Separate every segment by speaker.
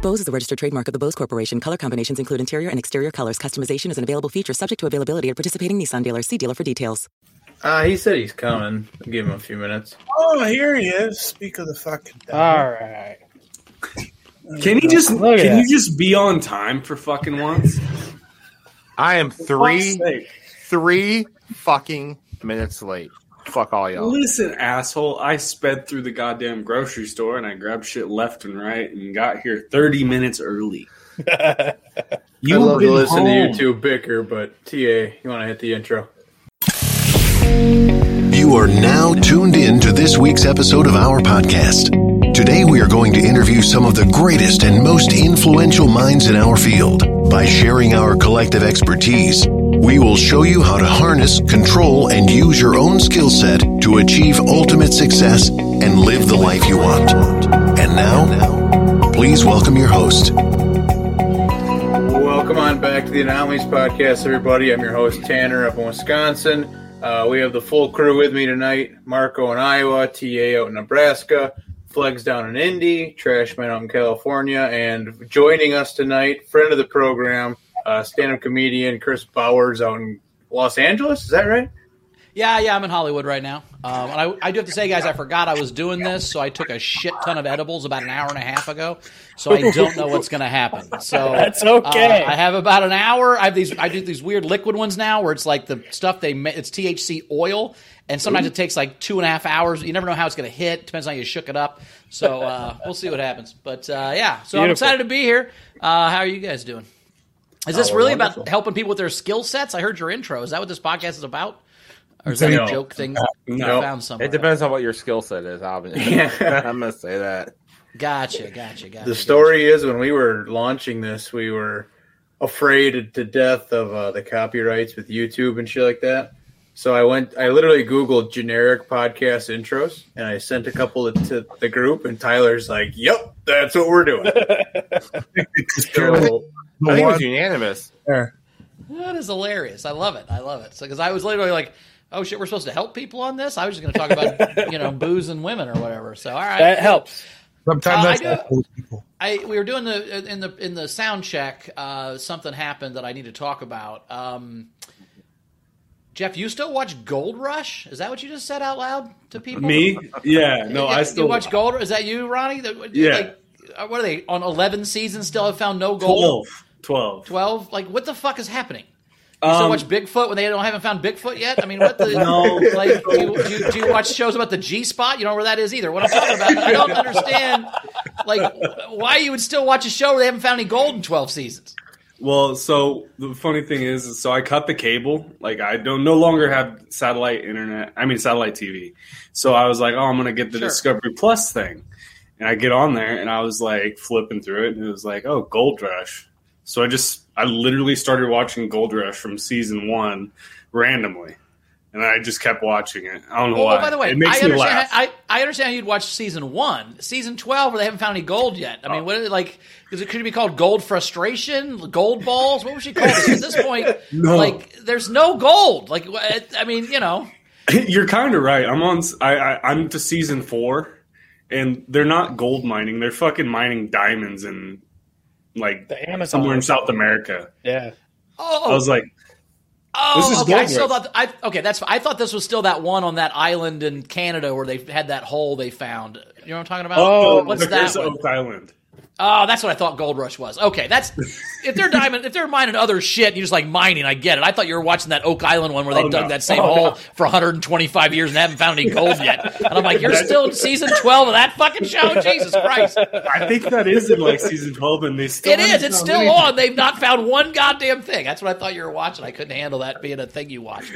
Speaker 1: Bose is a registered trademark of the Bose Corporation. Color combinations include interior and exterior colors. Customization is an available feature subject to availability at participating Nissan dealers. See dealer for details.
Speaker 2: Uh, he said he's coming. Give him a few minutes.
Speaker 3: Oh, here he is. Speak of the fucking devil.
Speaker 4: All right.
Speaker 5: Can you just
Speaker 4: Look
Speaker 5: can
Speaker 4: that.
Speaker 5: you just be on time for fucking once?
Speaker 6: I am three
Speaker 5: Fuck's sake.
Speaker 6: three fucking minutes late. Fuck all y'all.
Speaker 5: Listen, asshole, I sped through the goddamn grocery store and I grabbed shit left and right and got here 30 minutes early.
Speaker 2: I
Speaker 5: You've
Speaker 2: love to
Speaker 5: been
Speaker 2: listen to you two bicker, but TA, you want to hit the intro?
Speaker 7: You are now tuned in to this week's episode of our podcast. Today, we are going to interview some of the greatest and most influential minds in our field. By sharing our collective expertise, we will show you how to harness, control, and use your own skill set to achieve ultimate success and live the life you want. And now, please welcome your host,
Speaker 2: Welcome on back to the Anomalies Podcast, everybody. I'm your host, Tanner, up in Wisconsin. Uh, we have the full crew with me tonight Marco in Iowa, TA out in Nebraska, Flegs down in Indy, Trashman out in California, and joining us tonight, friend of the program, uh, stand up comedian Chris Bowers out in Los Angeles. Is that right?
Speaker 8: Yeah, yeah, I'm in Hollywood right now. Um, and I, I do have to say, guys, I forgot I was doing this, so I took a shit ton of edibles about an hour and a half ago. So I don't know what's going to happen. So
Speaker 4: That's okay.
Speaker 8: uh, I have about an hour. I have these. I do these weird liquid ones now, where it's like the stuff they ma- it's THC oil, and sometimes it takes like two and a half hours. You never know how it's going to hit. Depends on how you shook it up. So uh, we'll see what happens. But uh, yeah, so I'm excited to be here. Uh, how are you guys doing? Is this
Speaker 2: Oh,
Speaker 8: really
Speaker 2: wonderful.
Speaker 8: about helping people with their skill sets? I heard your intro. Is that what this podcast is about? Or is that
Speaker 2: No.
Speaker 8: a joke thing
Speaker 5: No.
Speaker 8: you found somewhere?
Speaker 6: It depends on what your skill set is, obviously.
Speaker 2: Yeah.
Speaker 6: I'm gonna say that.
Speaker 8: Gotcha, gotcha, gotcha.
Speaker 2: The story is when we were launching this, we were afraid to death of uh, the copyrights with YouTube and shit like that. So I went, I literally Googled generic podcast intros and I sent a couple to the group, and Tyler's like, "Yep, that's what we're doing." so,
Speaker 6: I think it was unanimous.
Speaker 8: That is hilarious. I love it. I love it. So because I was literally like, oh shit, we're supposed to help people on this. I was just going to talk about you know booze and women or whatever. So all right,
Speaker 4: That helps.
Speaker 3: Sometimes
Speaker 8: Uh, I do-
Speaker 3: all those people.
Speaker 8: I we were doing the in the in the sound check. Uh, something happened that I need to talk about. Um, Jeff, you still watch Gold Rush? Is that what you just said out loud to people?
Speaker 5: Me? Yeah, no,
Speaker 8: You-
Speaker 5: I
Speaker 8: you
Speaker 5: still
Speaker 8: watch Gold. Is that you, Ronnie?
Speaker 5: Yeah.
Speaker 8: Like, uh, what are they on? Eleven seasons still have found no gold.
Speaker 5: 12. 12.
Speaker 8: 12 like what the fuck is happening you still
Speaker 5: Um,
Speaker 8: watch bigfoot when they don't haven't found bigfoot yet i mean what the
Speaker 5: No.
Speaker 8: like do you, do, you, do you watch shows about the g spot you don't know where that is either what i'm talking about i don't understand like why you would still watch a show where they haven't found any gold in 12 seasons
Speaker 5: Well, so the funny thing is, is so I cut the cable. Like I don't no longer have satellite internet. I mean satellite TV. So I was like, oh, I'm gonna get the
Speaker 8: Sure.
Speaker 5: Discovery Plus thing, and I get on there and I was like flipping through it, and it was like, oh, Gold Rush. So I just I literally started watching Gold Rush from season one randomly, and I just kept watching it. I don't know
Speaker 8: Oh,
Speaker 5: why.
Speaker 8: by the way,
Speaker 5: it makes
Speaker 8: I
Speaker 5: me
Speaker 8: understand.
Speaker 5: laugh.
Speaker 8: I, I understand you'd watch season one, season twelve, where they haven't found any gold yet. I mean, oh. what is it like? Is it could it be called gold frustration, gold balls? What would she call this? At this point,
Speaker 5: No.
Speaker 8: like there's no gold. Like I mean, you know,
Speaker 5: You're kind of right. I'm on. I, I I'm to season four, and they're not gold mining. They're fucking mining diamonds and like
Speaker 4: The Amazon.
Speaker 5: somewhere in South America.
Speaker 4: Yeah.
Speaker 8: oh, oh.
Speaker 5: I was like,
Speaker 8: Oh, okay. I still thought I okay. That's I thought this was still that one on that island in Canada where they had that hole they found. You know what I'm talking about?
Speaker 4: Oh,
Speaker 8: what's
Speaker 5: the
Speaker 8: that? One?
Speaker 5: Oak Island.
Speaker 8: Oh, that's what I thought Gold Rush was. Okay, that's if they're diamond, if they're mining other shit, you're just like mining. I get it. I thought you were watching that Oak Island one where they
Speaker 5: Oh,
Speaker 8: dug
Speaker 5: no.
Speaker 8: that same
Speaker 5: Oh,
Speaker 8: hole
Speaker 5: no.
Speaker 8: for 125 years and haven't found any gold yet. And I'm like, you're still in season 12 of that fucking show. Jesus Christ!
Speaker 5: I think that is in like season twelve, and they still
Speaker 8: It is. It's still
Speaker 5: anything.
Speaker 8: on. They've not found one goddamn thing. That's what I thought you were watching. I couldn't handle that being a thing you watch.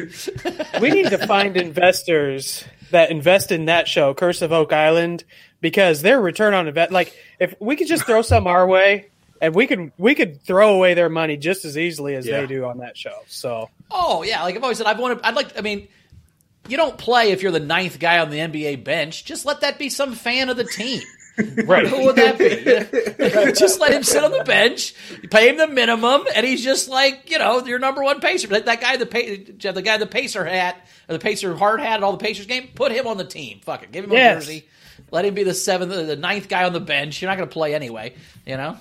Speaker 4: we need to find investors that invest in that show, Curse of Oak Island, because their return on invest like if we could just throw some our way and we could we could throw away their money just as easily as
Speaker 5: Yeah.
Speaker 4: they do on that show. So
Speaker 8: Oh yeah, like I've always said, I've wanted. I'd like. I mean, you don't play if you're the ninth guy on the NBA bench. Just let that be some fan of the team.
Speaker 4: Right.
Speaker 8: Who would that be? just let him sit on the bench, you pay him the minimum, and he's just like you know your number one pacer. That, that guy, the pa- the guy, the pacer hat or the pacer hard hat at all the Pacers game. Put him on the team. Fuck it, give him
Speaker 4: Yes.
Speaker 8: a jersey. Let him be the seventh, the ninth guy on the bench. You're not going to play anyway. You know.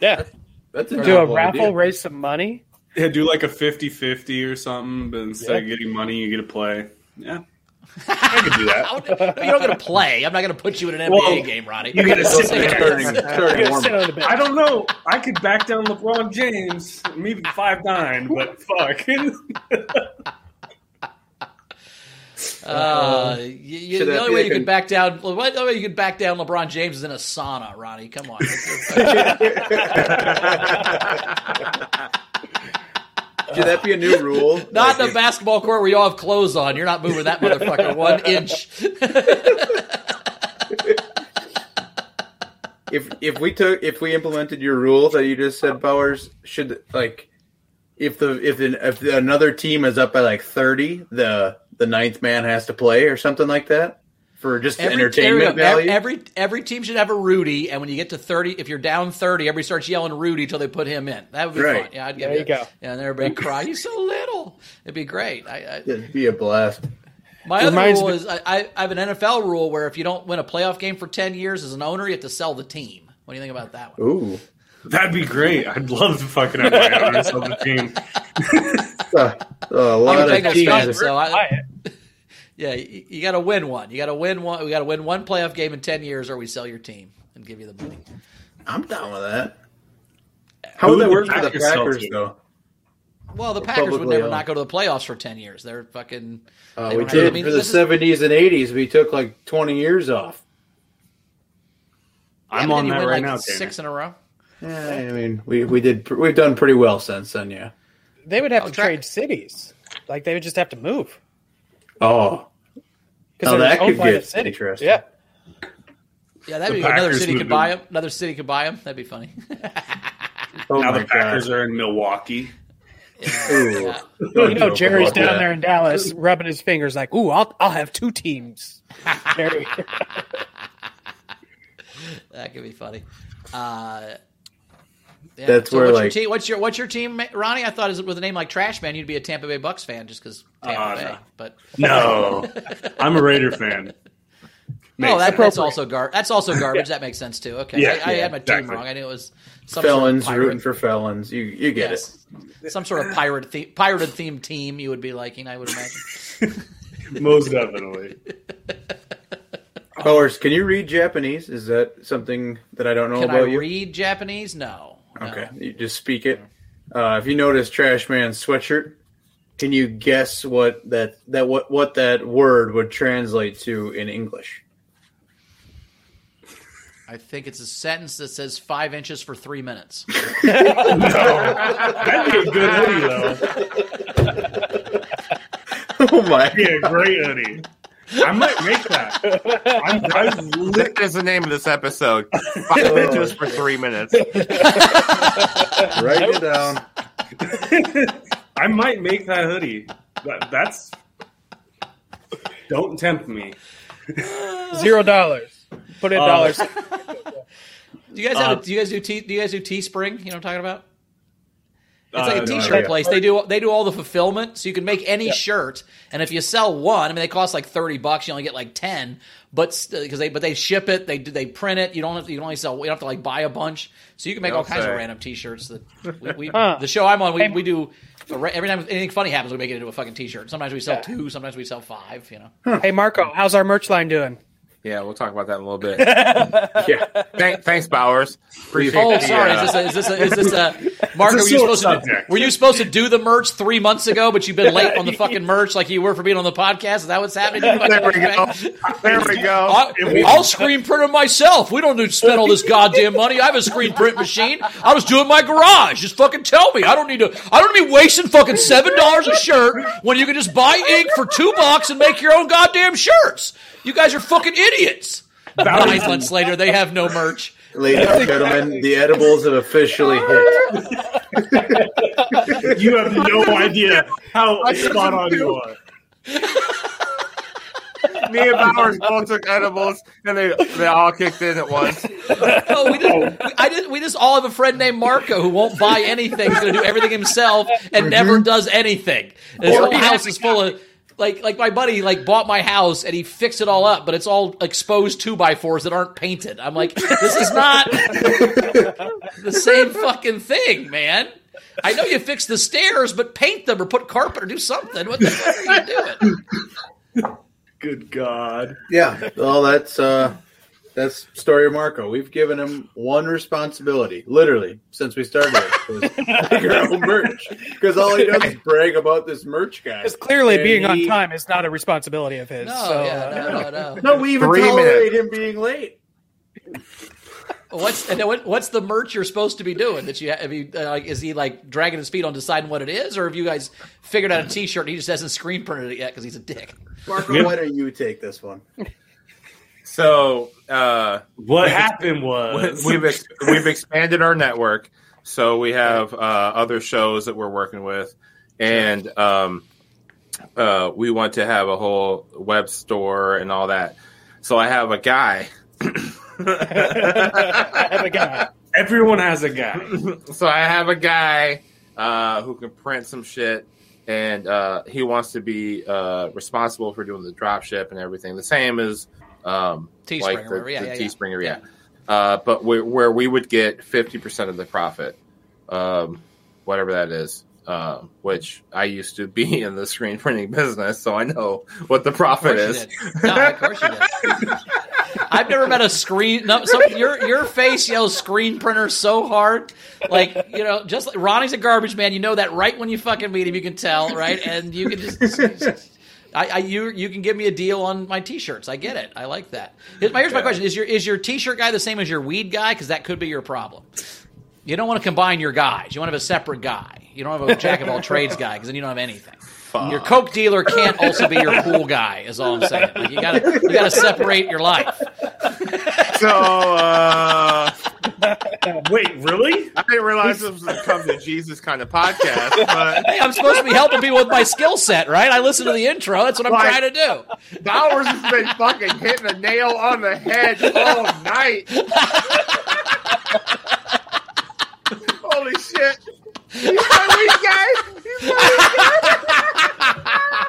Speaker 4: Yeah.
Speaker 2: That's a
Speaker 4: Do a raffle,
Speaker 2: idea.
Speaker 4: raise some money.
Speaker 5: Yeah, do like a 50-50 or something, but instead of getting money, you get to play. Yeah, I could do that.
Speaker 8: But you're not going to play. I'm not going to put you in an NBA
Speaker 5: Well,
Speaker 8: game, Ronnie.
Speaker 5: you gotta sit there.
Speaker 2: Starting, starting warm
Speaker 4: Sit on the bench.
Speaker 5: I don't know. I could back down LeBron James, maybe five nine, but fuck.
Speaker 8: Uh, you, you, the only way you
Speaker 2: a-
Speaker 8: could back down, well, the only way you could back down LeBron James is in a sauna, Ronnie. Come on.
Speaker 2: Should that be a new rule?
Speaker 8: Not
Speaker 2: Like,
Speaker 8: in a basketball court where you all have clothes on. You're not moving that motherfucker one inch.
Speaker 2: if if we took if we implemented your rule that you just said, Bowers, should like if the if an, if another team is up by like thirty, the the ninth man has to play or something like that for just
Speaker 8: Every,
Speaker 2: entertainment
Speaker 8: every,
Speaker 2: value.
Speaker 8: every every team should have a Rudy, and when you get to thirty, if you're down thirty, everybody starts yelling Rudy until they put him in. That would be
Speaker 2: Right.
Speaker 8: fun. Yeah, I'd give
Speaker 4: There you go.
Speaker 8: Yeah, and everybody cry. He's so little. It'd be great. I, I,
Speaker 2: It'd be a blast.
Speaker 8: My other rule
Speaker 4: me-
Speaker 8: is I, I I have an NFL rule where if you don't win a playoff game for ten years as an owner, you have to sell the team. What do you think about that one?
Speaker 2: Ooh,
Speaker 5: That'd be great. I'd love to fucking have my owners on the team.
Speaker 2: uh, a lot
Speaker 8: I'm a
Speaker 2: of
Speaker 8: Bengals fan,
Speaker 2: teams.
Speaker 8: so I,
Speaker 4: Buy it.
Speaker 8: Yeah, you, you got to win one. You got to win one. We got to win one playoff game in ten years, or we sell your team and give you the money.
Speaker 2: I'm down with that. How would that work for the
Speaker 5: Packers
Speaker 2: Packers though?
Speaker 8: Well, the Packers would never
Speaker 2: owned.
Speaker 8: not go to the playoffs for ten years. They're fucking.
Speaker 2: Uh,
Speaker 8: they
Speaker 2: we did
Speaker 8: I mean,
Speaker 2: for the seventies and eighties. We took like twenty years off.
Speaker 8: yeah,
Speaker 5: I'm on that right
Speaker 8: like,
Speaker 5: now,
Speaker 8: Six in a row.
Speaker 2: Yeah, I mean, we we did we've done pretty well since then. Yeah.
Speaker 4: They would have
Speaker 8: Oh,
Speaker 4: to
Speaker 8: tra-
Speaker 4: trade cities. Like they would just have to move.
Speaker 2: Oh,
Speaker 4: Because
Speaker 2: Now that could get
Speaker 4: city.
Speaker 2: interesting.
Speaker 4: Yeah.
Speaker 8: Yeah, that'd
Speaker 5: The
Speaker 8: be another city could buy him. Another city could buy him. That'd be funny.
Speaker 2: oh
Speaker 5: now the Packers
Speaker 2: god.
Speaker 5: are in Milwaukee.
Speaker 2: Ooh.
Speaker 8: Yeah.
Speaker 4: You know, Jerry's down
Speaker 2: that.
Speaker 4: there in Dallas rubbing his fingers like, ooh, I'll, I'll have two teams. Jerry.
Speaker 8: That could be funny. Uh, yeah.
Speaker 2: That's
Speaker 8: so
Speaker 2: where,
Speaker 8: what's
Speaker 2: like-
Speaker 8: your team? What's your what's your team, Ronnie? I thought is with a name like Trash Man, you'd be a Tampa Bay Bucs fan just because Tampa
Speaker 5: Uh,
Speaker 8: Bay. But
Speaker 5: No, I'm a Raider fan.
Speaker 8: oh, that, that's also gar- That's also garbage. That makes sense too. Okay,
Speaker 5: Yeah,
Speaker 8: I, I
Speaker 5: yeah,
Speaker 8: had my team wrong. I knew it was some
Speaker 2: felons
Speaker 8: sort of
Speaker 2: rooting for felons. You you get
Speaker 8: yes, some sort of pirate the- pirated themed team. You would be liking, I would imagine.
Speaker 5: Most definitely.
Speaker 2: it. Bowers, can you read Japanese? Is that something that I don't know
Speaker 8: Can I
Speaker 2: about you?
Speaker 8: read Japanese? No. No.
Speaker 2: Okay, you just speak it. Uh, if you notice Trash Man's sweatshirt, can you guess what that that what what that word would translate to in English?
Speaker 8: I think it's a sentence that says five inches for three minutes.
Speaker 5: That'd be a good hoodie, though.
Speaker 2: oh my!
Speaker 5: That'd be a great hoodie. I might make that. I'm, I'm lit-
Speaker 6: That is the name of this episode. Five inches for three minutes.
Speaker 2: Write it down.
Speaker 5: I might make that hoodie. That, that's. Don't tempt me.
Speaker 4: Zero dollars. Put in
Speaker 5: Uh,
Speaker 4: dollars.
Speaker 8: Do you guys have? a, do you guys do? T, do you guys do Teespring? You know what I'm talking about? It's like
Speaker 5: Uh,
Speaker 8: a
Speaker 5: no,
Speaker 8: T-shirt
Speaker 5: yeah.
Speaker 8: place. They do they do all the fulfillment, so you can make any shirt. And if you sell one, I mean, they cost like thirty bucks. You only get like ten, but because they but they ship it, they do they print it. You don't have to, you can only sell. You don't have to like buy a bunch, so you can make all
Speaker 6: Don't
Speaker 8: kinds of random T-shirts. That we, we
Speaker 4: Huh.
Speaker 8: the show I'm on, we, we do every time anything funny happens, we make it into a fucking T-shirt. Sometimes we sell two, sometimes we sell five. You know,
Speaker 4: hey, Marco, how's our merch line doing?
Speaker 6: Yeah, we'll talk about that in a little bit.
Speaker 2: Yeah,
Speaker 6: Thank, thanks, Bowers. Appreciate
Speaker 8: Oh,
Speaker 6: the,
Speaker 8: sorry.
Speaker 6: uh,
Speaker 8: Is this a, is this a, is this a Mark? Were you
Speaker 5: sore
Speaker 8: supposed to do, were you supposed to do the merch three months ago, but you've been late on the fucking merch, like you were for being on the podcast? Is that what's happening?
Speaker 6: there we go. There we go.
Speaker 8: I, I'll screen print them myself. We don't need to spend all this goddamn money. I have a screen print machine. I was doing my garage. Just fucking tell me. I don't need to. I don't need to be wasting fucking seven dollars a shirt when you can just buy ink for two bucks and make your own goddamn shirts. You guys are fucking idiots. Nine months later, they have no merch.
Speaker 2: ladies and gentlemen, the edibles have officially hit.
Speaker 5: You have no idea how spot on you are.
Speaker 6: me and Bowers both took edibles, and they they all kicked in at once.
Speaker 8: Oh, we just, we, I just, we just all have a friend named Marco who won't buy anything. He's going to do everything himself and never does anything. His whole house is full of like like my buddy like bought my house and he fixed it all up, but it's all exposed two by fours that aren't painted. I'm like, this is not the same fucking thing, man. I know you fix the stairs, but paint them or put carpet or do something. What the fuck are you doing?
Speaker 5: Good God.
Speaker 2: Yeah. Well, that's uh, that's story of Marco. We've given him one responsibility, literally, since we started. Was make merch because all he does is brag about this merch guy.
Speaker 4: Because clearly,
Speaker 2: And
Speaker 4: being on time is not a responsibility of his.
Speaker 8: No,
Speaker 4: so,
Speaker 8: yeah,
Speaker 4: uh,
Speaker 8: no, no, no.
Speaker 2: No, we even
Speaker 6: Three
Speaker 2: tolerate him being late.
Speaker 8: What's and what, what's the merch you're supposed to be doing? That you have you uh. Is he like dragging his feet on deciding what it is, or have you guys figured out a T-shirt and he just hasn't screen printed it yet because he's a dick?
Speaker 2: Marco, why don't you take this one?
Speaker 6: So uh,
Speaker 5: What happened was
Speaker 6: we've ex- we've expanded our network, so we have uh, other shows that we're working with, and um, uh, we want to have a whole web store and all that. So I have a guy.
Speaker 4: I have a guy.
Speaker 5: everyone has a guy.
Speaker 6: so I have a guy uh, who can print some shit, and uh, he wants to be uh, responsible for doing the drop ship and everything. The same as um,
Speaker 8: Teespring
Speaker 6: like the.
Speaker 8: Yeah,
Speaker 6: the
Speaker 8: yeah, yeah.
Speaker 6: Teespringer, yeah. Uh, but we, where we would get fifty percent of the profit, um, whatever that is. Um, which I used to be in the screen printing business, so I know what the profit is.
Speaker 8: No, of course you did. I've never met a screen. No, so your your face yells screen printer so hard, like you know, just like Ronnie's a garbage man. You know that right when you fucking meet him, you can tell, right? And you can just. I, I you you can give me a deal on my t-shirts. I get it. I like that. Here's my, here's my question: Is your is your t-shirt guy the same as your weed guy? Because that could be your problem. You don't want to combine your guys. You want to have a separate guy. You don't have a jack of all trades guy because then you don't have anything. Your coke dealer can't also be your pool guy. Is all I'm saying. Like you gotta you gotta separate your life.
Speaker 6: So uh,
Speaker 5: Wait, really?
Speaker 6: I didn't realize this was a come to Jesus kind of podcast, but
Speaker 8: Hey, I'm supposed to be helping people with my skill set, right? I listen to the intro. That's what I'm
Speaker 6: Right.
Speaker 8: trying to do.
Speaker 6: Bowers has been fucking hitting the nail on the head all night. Holy shit. He's my weak guy. He's my weak guy.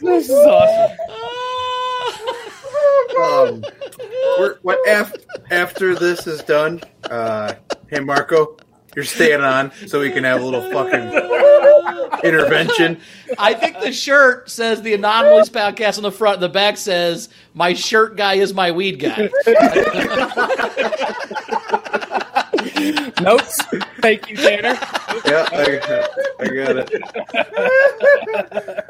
Speaker 4: This is awesome.
Speaker 2: Um, we're, what af, after this is done? Uh, hey Marco, you're staying on so we can have a little fucking intervention.
Speaker 8: I think the shirt says the Anomalies podcast on the front. and The back says my shirt guy is my weed guy.
Speaker 4: Notes. Thank you, Tanner.
Speaker 2: Yeah, I, I got it.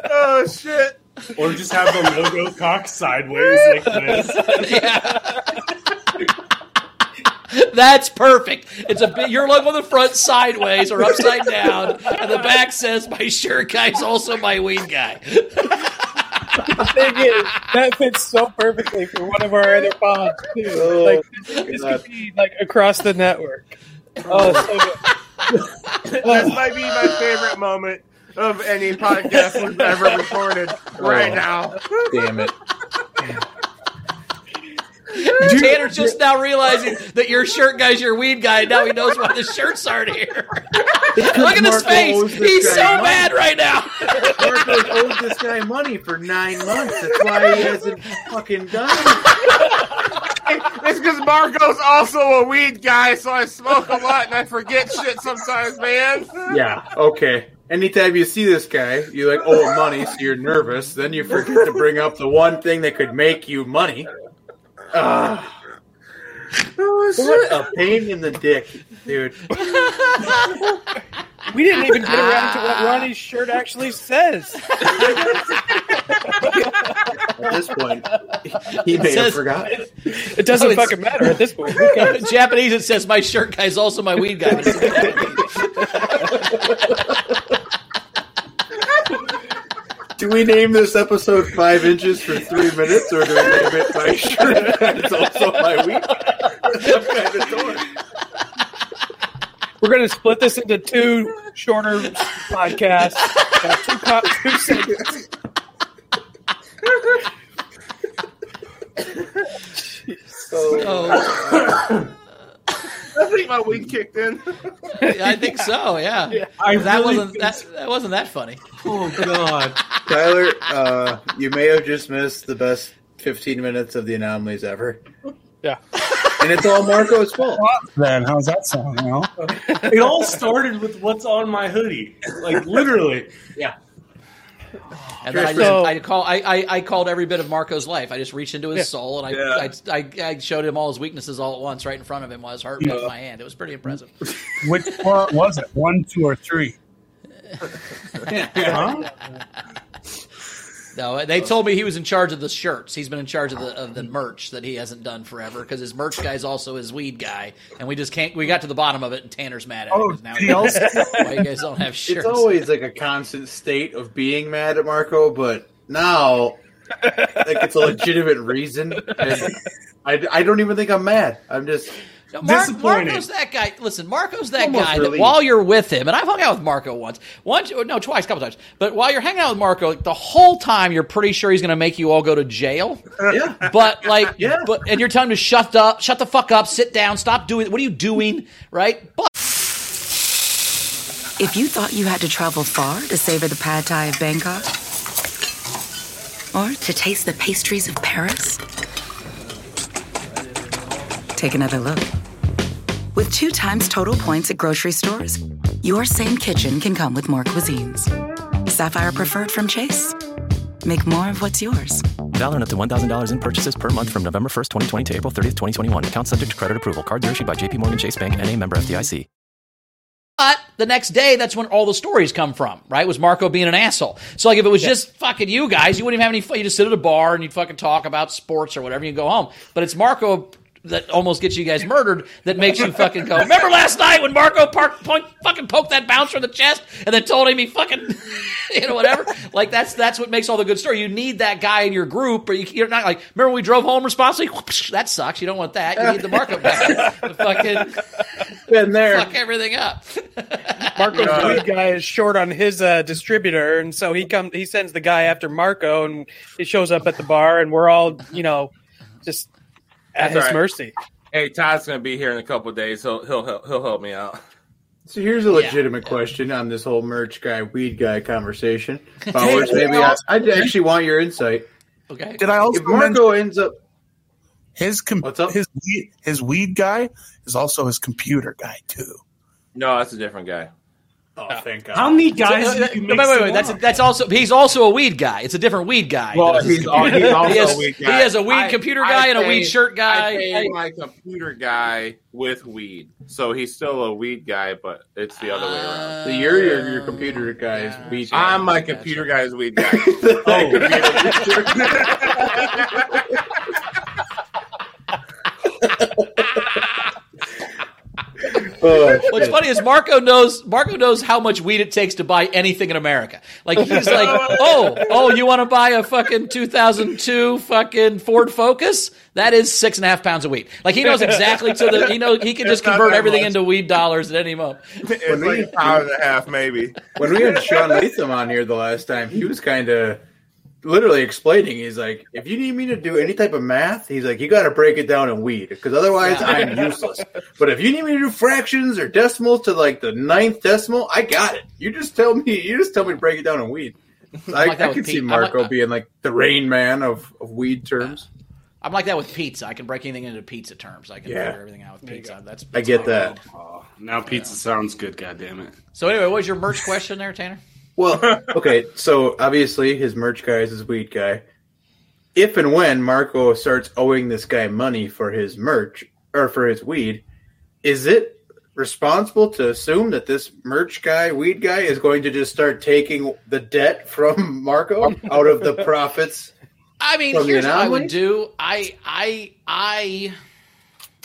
Speaker 6: Oh shit.
Speaker 5: Or just have the logo cocked sideways like this.
Speaker 8: That's perfect. It's a bit your logo on the front sideways or upside down, and the back says my shirt guy is also my weed guy.
Speaker 4: The thing is, that fits so perfectly for one of our other pods too.
Speaker 2: Oh,
Speaker 4: like this, this could be like across the network. Oh, oh so good.
Speaker 6: This might be my favorite moment of any podcast we've ever recorded right oh. now.
Speaker 2: Damn it.
Speaker 8: Tanner's just now realizing that your shirt guy's your weed guy. and Now he knows why the shirts aren't here. Look at his face. He's so
Speaker 2: money.
Speaker 8: mad right now.
Speaker 2: Marco's owed this guy money for nine months. That's why he hasn't fucking done it.
Speaker 6: It's because Marco's also a weed guy, so I smoke a lot and I forget shit sometimes, man.
Speaker 2: Yeah, okay. Anytime you see this guy, you like owe him money, so you're nervous. Then you forget to bring up the one thing that could make you money. Ah. what a pain in the dick, dude.
Speaker 4: we didn't even get around to what Ronnie's shirt actually says.
Speaker 2: At this point, he may have
Speaker 8: says-
Speaker 2: forgotten.
Speaker 4: It doesn't
Speaker 8: Oh,
Speaker 4: fucking matter at this point.
Speaker 8: In Japanese, it says my shirt guy's also my weed guy.
Speaker 2: Do we name this episode five inches for three minutes, or do we name it my shirt? It's also my week. Some kind of door.
Speaker 4: we're going to split this into two shorter podcasts. Uh, two, co- two segments.
Speaker 8: Oh,
Speaker 6: I think my weed kicked in.
Speaker 8: I think so. Yeah,
Speaker 5: I
Speaker 8: that
Speaker 5: really
Speaker 8: wasn't that, that wasn't that funny.
Speaker 5: Oh God!
Speaker 2: Tyler, uh, you may have just missed the best 15 minutes of the anomalies ever.
Speaker 4: Yeah.
Speaker 2: And it's all Marco's fault.
Speaker 3: Then how's that sound? You know?
Speaker 5: It all started with what's on my hoodie, like literally.
Speaker 8: And then I, just,
Speaker 4: So-
Speaker 8: I call I, I, I called every bit of Marco's life. I just reached into his
Speaker 4: Yeah.
Speaker 8: soul and I,
Speaker 5: Yeah.
Speaker 8: I, I I showed him all his weaknesses all at once, right in front of him while his heart beat in my hand. It was pretty impressive.
Speaker 3: Which one was it? One, two, or three?
Speaker 8: No, uh, they told me he was in charge of the shirts. He's been in charge of the of the merch that he hasn't done forever because his merch guy is also his weed guy, and we just can't. We got to the bottom of it, and Tanner's mad at
Speaker 3: Oh,
Speaker 8: him 'cause now
Speaker 3: he also-
Speaker 8: why you guys don't have shirts.
Speaker 2: It's always like a constant state of being mad at Marco, but now like it's a legitimate reason. And I, I don't even think I'm mad. I'm just
Speaker 8: No, Mark,
Speaker 5: Disappointed.
Speaker 8: Marco's that guy. Listen, Marco's that
Speaker 2: Almost
Speaker 8: guy that while you're with him, and I've hung out with Marco once, once, no, twice, couple times. But while you're hanging out with Marco, like, the whole time you're pretty sure he's going to make you all go to jail.
Speaker 2: yeah.
Speaker 8: But like,
Speaker 2: Yeah.
Speaker 8: but and you're telling him to shut up, shut the fuck up, sit down, stop doing. What are you doing? Right? But
Speaker 9: If you thought you had to travel far to savor the pad thai of Bangkok, or to taste the pastries of Paris, take another look. With two times total points at grocery stores, your same kitchen can come with more cuisines. Sapphire Preferred from Chase. Make more of what's yours.
Speaker 10: Valid up to $1,000 in purchases per month from November 1st, 2020 to April 30th, 2021. Account subject to credit approval. Cards are issued by JPMorgan Chase Bank and a member FDIC.
Speaker 8: But the next day, that's when all the stories come from, right? Was Marco being an asshole? So, like, if it was just fucking you guys, you wouldn't even have any fun. You just sit at a bar and you'd fucking talk about sports or whatever, and you go home. But it's Marco that almost gets you guys murdered that makes you fucking go. Remember last night when Marco park, point, fucking poked that bouncer in the chest and then told him he fucking, you know, whatever. Like that's that's what makes all the good story. You need that guy in your group, or you, you're not like. Remember when we drove home responsibly? That sucks. You don't want that. You need the Marco back. to fucking
Speaker 2: Been there.
Speaker 8: fuck everything up.
Speaker 4: Marco's weed guy is short on his uh, distributor, and so he comes. He sends the guy after Marco, and he shows up at the bar, and we're all, you know, just at
Speaker 6: That's
Speaker 4: his
Speaker 6: all right.
Speaker 4: mercy.
Speaker 6: Hey, Todd's gonna be here in a couple of days, so he'll he'll he'll help me out.
Speaker 2: So here's a
Speaker 8: Yeah.
Speaker 2: legitimate question on this whole merch guy, weed guy conversation. Bowers, maybe I, I actually want your insight.
Speaker 8: Okay.
Speaker 3: Did I also
Speaker 2: If Marco
Speaker 3: mention
Speaker 2: ends up,
Speaker 3: his com-
Speaker 2: What's up?
Speaker 3: his weed, his weed guy is also his computer guy too?
Speaker 6: No, that's a different guy.
Speaker 2: Oh thank God,
Speaker 5: How many guys
Speaker 8: Uh,
Speaker 5: did you
Speaker 8: wait, wait, wait. That's
Speaker 5: up?
Speaker 8: that's also he's also a weed guy. It's a different weed guy.
Speaker 6: Well,
Speaker 8: that
Speaker 6: he's al-
Speaker 8: computer.
Speaker 6: he's also
Speaker 8: he has,
Speaker 6: a weed guy.
Speaker 8: He
Speaker 6: guy.
Speaker 8: has a weed
Speaker 6: I-
Speaker 8: computer
Speaker 6: I
Speaker 8: guy and a weed shirt guy.
Speaker 6: I pay
Speaker 8: Hey,
Speaker 6: my computer guy with weed, so he's still a weed guy, but it's the other way around.
Speaker 2: so you're your, your computer guy's weed guy.
Speaker 6: I'm my computer guy's weed guy.
Speaker 2: Oh,
Speaker 8: What's funny is Marco knows Marco knows how much weed it takes to buy anything in America. Like he's like, oh, oh, you want to buy a fucking 2002 fucking Ford Focus? That is six and a half pounds of weed. Like he knows exactly to the he know he can just convert everything
Speaker 6: much.
Speaker 8: into weed dollars at any moment.
Speaker 6: it's like a pound and a half, maybe.
Speaker 2: when we had Sean Latham on here the last time, he was kind of literally explaining. He's like, if you need me to do any type of math, he's like, you got to break it down in weed because otherwise I'm useless. But if you need me to do fractions or decimals to like the ninth decimal, I got it. You just tell me. You just tell me to break it down in weed. I,
Speaker 8: like
Speaker 2: I
Speaker 8: with
Speaker 2: could see
Speaker 8: Pete.
Speaker 2: Marco
Speaker 8: like- uh,
Speaker 2: being like the rain man of, of weed terms.
Speaker 8: Uh, I'm like that with pizza. I can break anything into pizza terms. I can
Speaker 2: Yeah.
Speaker 8: figure everything out with pizza. That's,
Speaker 2: I get that.
Speaker 5: Oh, now pizza sounds good. God damn it!
Speaker 8: So anyway, what was your merch question there, Tanner?
Speaker 2: Well, okay, so obviously his merch guy is his weed guy. If and when Marco starts owing this guy money for his merch or for his weed, is it responsible to assume that this merch guy, weed guy, is going to just start taking the debt from Marco out of the profits?
Speaker 8: I mean,
Speaker 2: From
Speaker 8: here's what I would do. I I I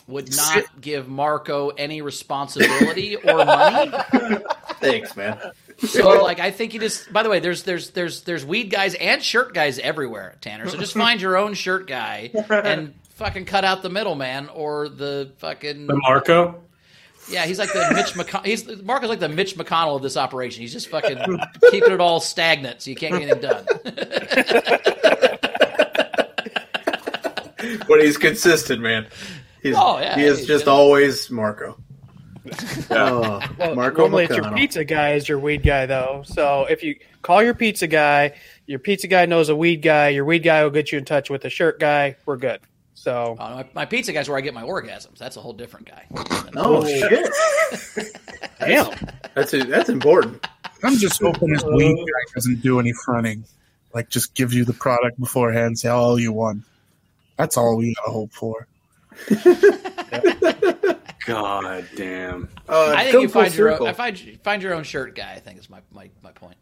Speaker 8: would not give Marco any responsibility or money.
Speaker 2: Thanks, man.
Speaker 8: So like I think you just by the way, there's there's there's there's weed guys and shirt guys everywhere, Tanner. So just find your own shirt guy and fucking cut out the middleman or the fucking
Speaker 5: The Marco.
Speaker 8: Yeah, he's like the Mitch McConnell. He's Marco's like the Mitch McConnell of this operation. He's just fucking keeping it all stagnant, so you can't get anything done.
Speaker 2: but he's consistent, man. He's,
Speaker 8: Oh, yeah,
Speaker 2: he is
Speaker 8: he's
Speaker 2: just
Speaker 8: gonna-
Speaker 2: always Marco. Oh,
Speaker 4: Well,
Speaker 2: Marco
Speaker 4: normally it's your pizza guy is your weed guy though. So if you call your pizza guy, your pizza guy knows a weed guy. Your weed guy will get you in touch with the shirt guy. We're good. So
Speaker 8: Oh, my, my pizza guy's where I get my orgasms. That's a whole different guy.
Speaker 2: Oh shit!
Speaker 4: damn,
Speaker 2: That's that's important.
Speaker 3: I'm just hoping this weed guy doesn't do any fronting. Like, just give you the product beforehand say, all you won. That's all we gotta hope for.
Speaker 5: God damn.
Speaker 2: Uh,
Speaker 8: I think you find your own. I find find your own shirt guy. I think is my my, my point.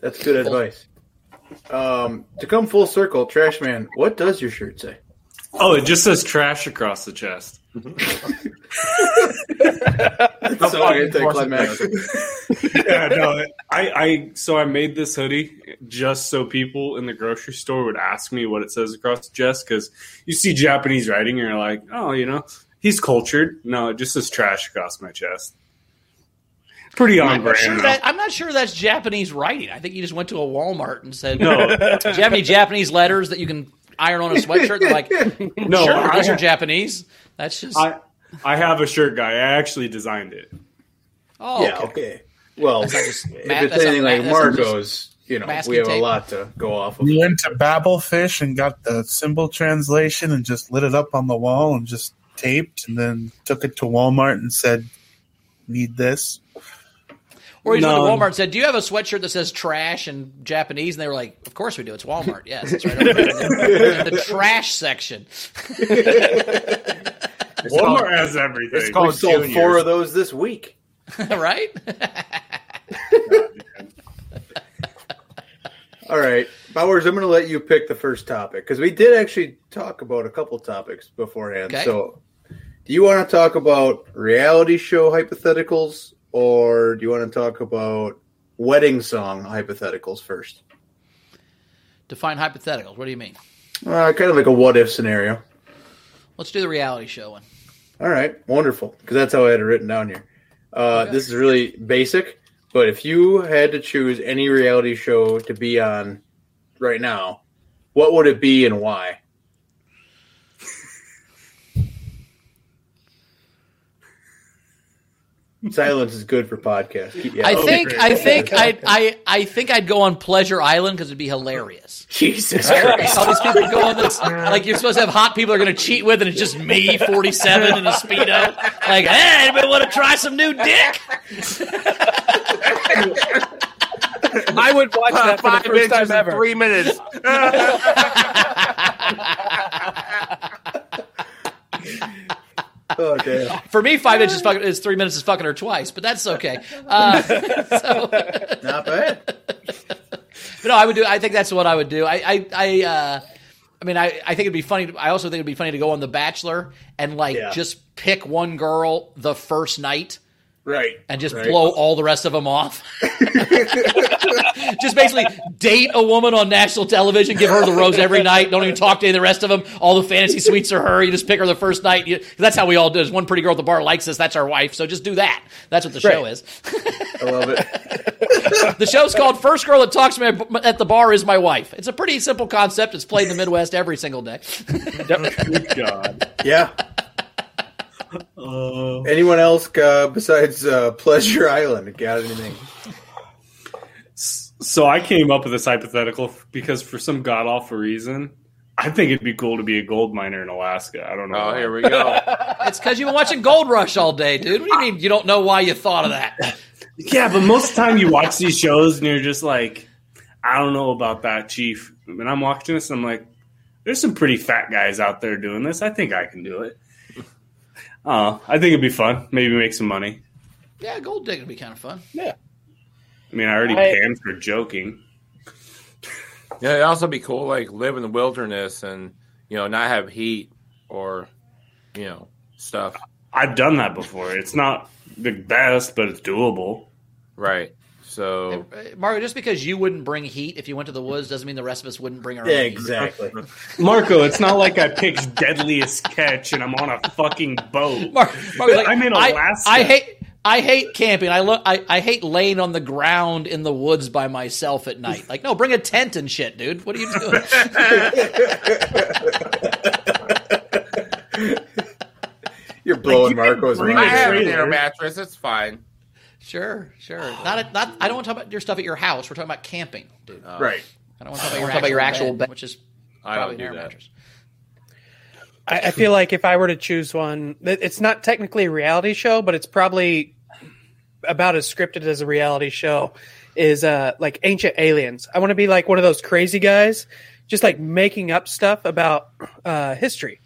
Speaker 2: That's good advice. Um, to come full circle, Trash Man, what does your shirt say?
Speaker 5: Oh, it just says trash across the chest.
Speaker 2: That's so anticlimactic.
Speaker 5: yeah, no, I, I so I made this hoodie just so people in the grocery store would ask me what it says across the chest because you see Japanese writing and you're like, oh, you know, he's cultured. No, just says trash across my chest. Pretty on
Speaker 8: I'm not, sure
Speaker 5: brand.
Speaker 8: that, I'm not sure that's Japanese writing. I think he just went to a Walmart and said,
Speaker 5: No.
Speaker 8: "Do you have any Japanese letters that you can iron on a sweatshirt?" They're like,
Speaker 5: No,
Speaker 8: sure,
Speaker 5: I
Speaker 8: those are Japanese." That's just
Speaker 5: I I have a shirt guy. I actually designed it.
Speaker 8: oh,
Speaker 2: yeah, okay. Well,
Speaker 8: That's just
Speaker 2: if
Speaker 8: ma-
Speaker 2: it's
Speaker 8: that's
Speaker 2: anything
Speaker 8: ma-
Speaker 2: like
Speaker 8: that's not just
Speaker 2: Marco's, you know, we have a lot to go off of.
Speaker 3: We went to Babelfish and got the symbol translation and just lit it up on the wall and just taped and then took it to Walmart and said, need this.
Speaker 8: Or he's
Speaker 5: No.
Speaker 8: went to Walmart and said, "Do you have a sweatshirt that says trash in Japanese?" And they were like, "Of course we do. It's Walmart. Yes, it's right over there in the, trash section."
Speaker 5: Walmart has everything.
Speaker 6: It's called
Speaker 2: We sold
Speaker 6: Juniors.
Speaker 2: four of those this week.
Speaker 8: right?
Speaker 2: All right, Bowers, I'm going to let you pick the first topic because we did actually talk about a couple topics beforehand.
Speaker 8: Okay.
Speaker 2: So, do you want to talk about reality show hypotheticals or do you want to talk about wedding song hypotheticals first?
Speaker 8: Define hypotheticals. What do you mean?
Speaker 2: Uh, kind of like a what if scenario.
Speaker 8: Let's do the reality show one.
Speaker 2: All right, wonderful. Because that's how I had it written down here. Uh, This is really basic, but if you had to choose any reality show to be on right now, what would it be and why? Silence is good for podcast. Yeah,
Speaker 8: I think. I think I I I think I'd go on Pleasure Island because it'd be hilarious.
Speaker 2: Jesus
Speaker 8: Like,
Speaker 2: Christ.
Speaker 8: all these people go on this like you're supposed to have hot people are going to cheat with, and it's just me, forty seven, in a speedo. Like, hey, anybody want to try some new dick?
Speaker 4: I would watch that for the
Speaker 6: Five
Speaker 4: first
Speaker 6: inches
Speaker 4: time
Speaker 6: in
Speaker 4: ever.
Speaker 6: three minutes.
Speaker 2: Oh, damn.
Speaker 8: For me, five inches fucking, is three minutes is fucking her twice, but that's okay. Uh, so,
Speaker 2: Not bad.
Speaker 8: But no, I would do. I think that's what I would do. I, I, I, uh, I mean, I, I think it'd be funny. to- I also think it'd be funny to go on The Bachelor and like
Speaker 2: Yeah.
Speaker 8: just pick one girl the first night
Speaker 2: Right.
Speaker 8: and just
Speaker 2: Right.
Speaker 8: blow all the rest of them off. just basically date a woman on national television, give her the rose every night. Don't even talk to any of the rest of them. All the fantasy suites are her. You just pick her the first night. You, 'cause that's how we all do. Is one pretty girl at the bar likes us. That's our wife. So just do that. That's what the show
Speaker 2: Right.
Speaker 8: is.
Speaker 2: I love it.
Speaker 8: The show's called First Girl That Talks to Me at the Bar Is My Wife. It's a pretty simple concept. It's played in the Midwest every single day.
Speaker 5: Good God.
Speaker 2: Yeah.
Speaker 5: Uh,
Speaker 2: Anyone else uh, besides uh, Pleasure Island got anything?
Speaker 5: so I came up with this hypothetical because for some god awful reason, I think it'd be cool to be a gold miner in Alaska. I don't know.
Speaker 6: Oh,
Speaker 5: why.
Speaker 6: here we go.
Speaker 8: It's because you've been watching Gold Rush all day, dude. What do you mean you don't know why you thought of that?
Speaker 5: Yeah, but most of the time you watch these shows and you're just like, I don't know about that, Chief. And I'm watching this and I'm like, there's some pretty fat guys out there doing this. I think I can do it. Uh, I think it'd be fun. Maybe make some money.
Speaker 8: Yeah, gold digging would be kind of fun. Yeah.
Speaker 5: I mean, I already
Speaker 4: I-
Speaker 5: panned for joking.
Speaker 6: Yeah, it'd also be cool, like live in the wilderness and you know not have heat or you know stuff.
Speaker 5: I've done that before. It's not the best, but it's doable.
Speaker 6: Right. So
Speaker 8: Mario, just because you wouldn't bring heat if you went to the woods doesn't mean the rest of us wouldn't bring our
Speaker 2: Yeah,
Speaker 8: own heat.
Speaker 2: exactly.
Speaker 5: Marco, it's not like I picked deadliest catch and I'm on a fucking boat.
Speaker 8: Mar- Mario's like,
Speaker 5: I'm in Alaska.
Speaker 8: I, hate. I hate camping. I look. I, I hate laying on the ground in the woods by myself at night. Like, no, bring a tent and shit, dude. What are you doing?
Speaker 2: You're blowing
Speaker 5: you
Speaker 2: Marco's
Speaker 5: bring
Speaker 6: I
Speaker 5: a
Speaker 2: mind.
Speaker 6: have an air mattress. It's fine.
Speaker 8: Sure, sure. Not, a, not. I don't want to talk about your stuff at your house. We're talking about camping, dude.
Speaker 2: Right.
Speaker 8: I don't want to talk about your, actual, bed, which is
Speaker 6: I
Speaker 8: probably
Speaker 6: don't
Speaker 8: an air
Speaker 6: that.
Speaker 8: mattress.
Speaker 4: I, I feel like if I were to choose one, it's not technically a reality show, but it's probably about as scripted as a reality show. Is uh like Ancient Aliens. I want to be like one of those crazy guys, just like making up stuff about uh, history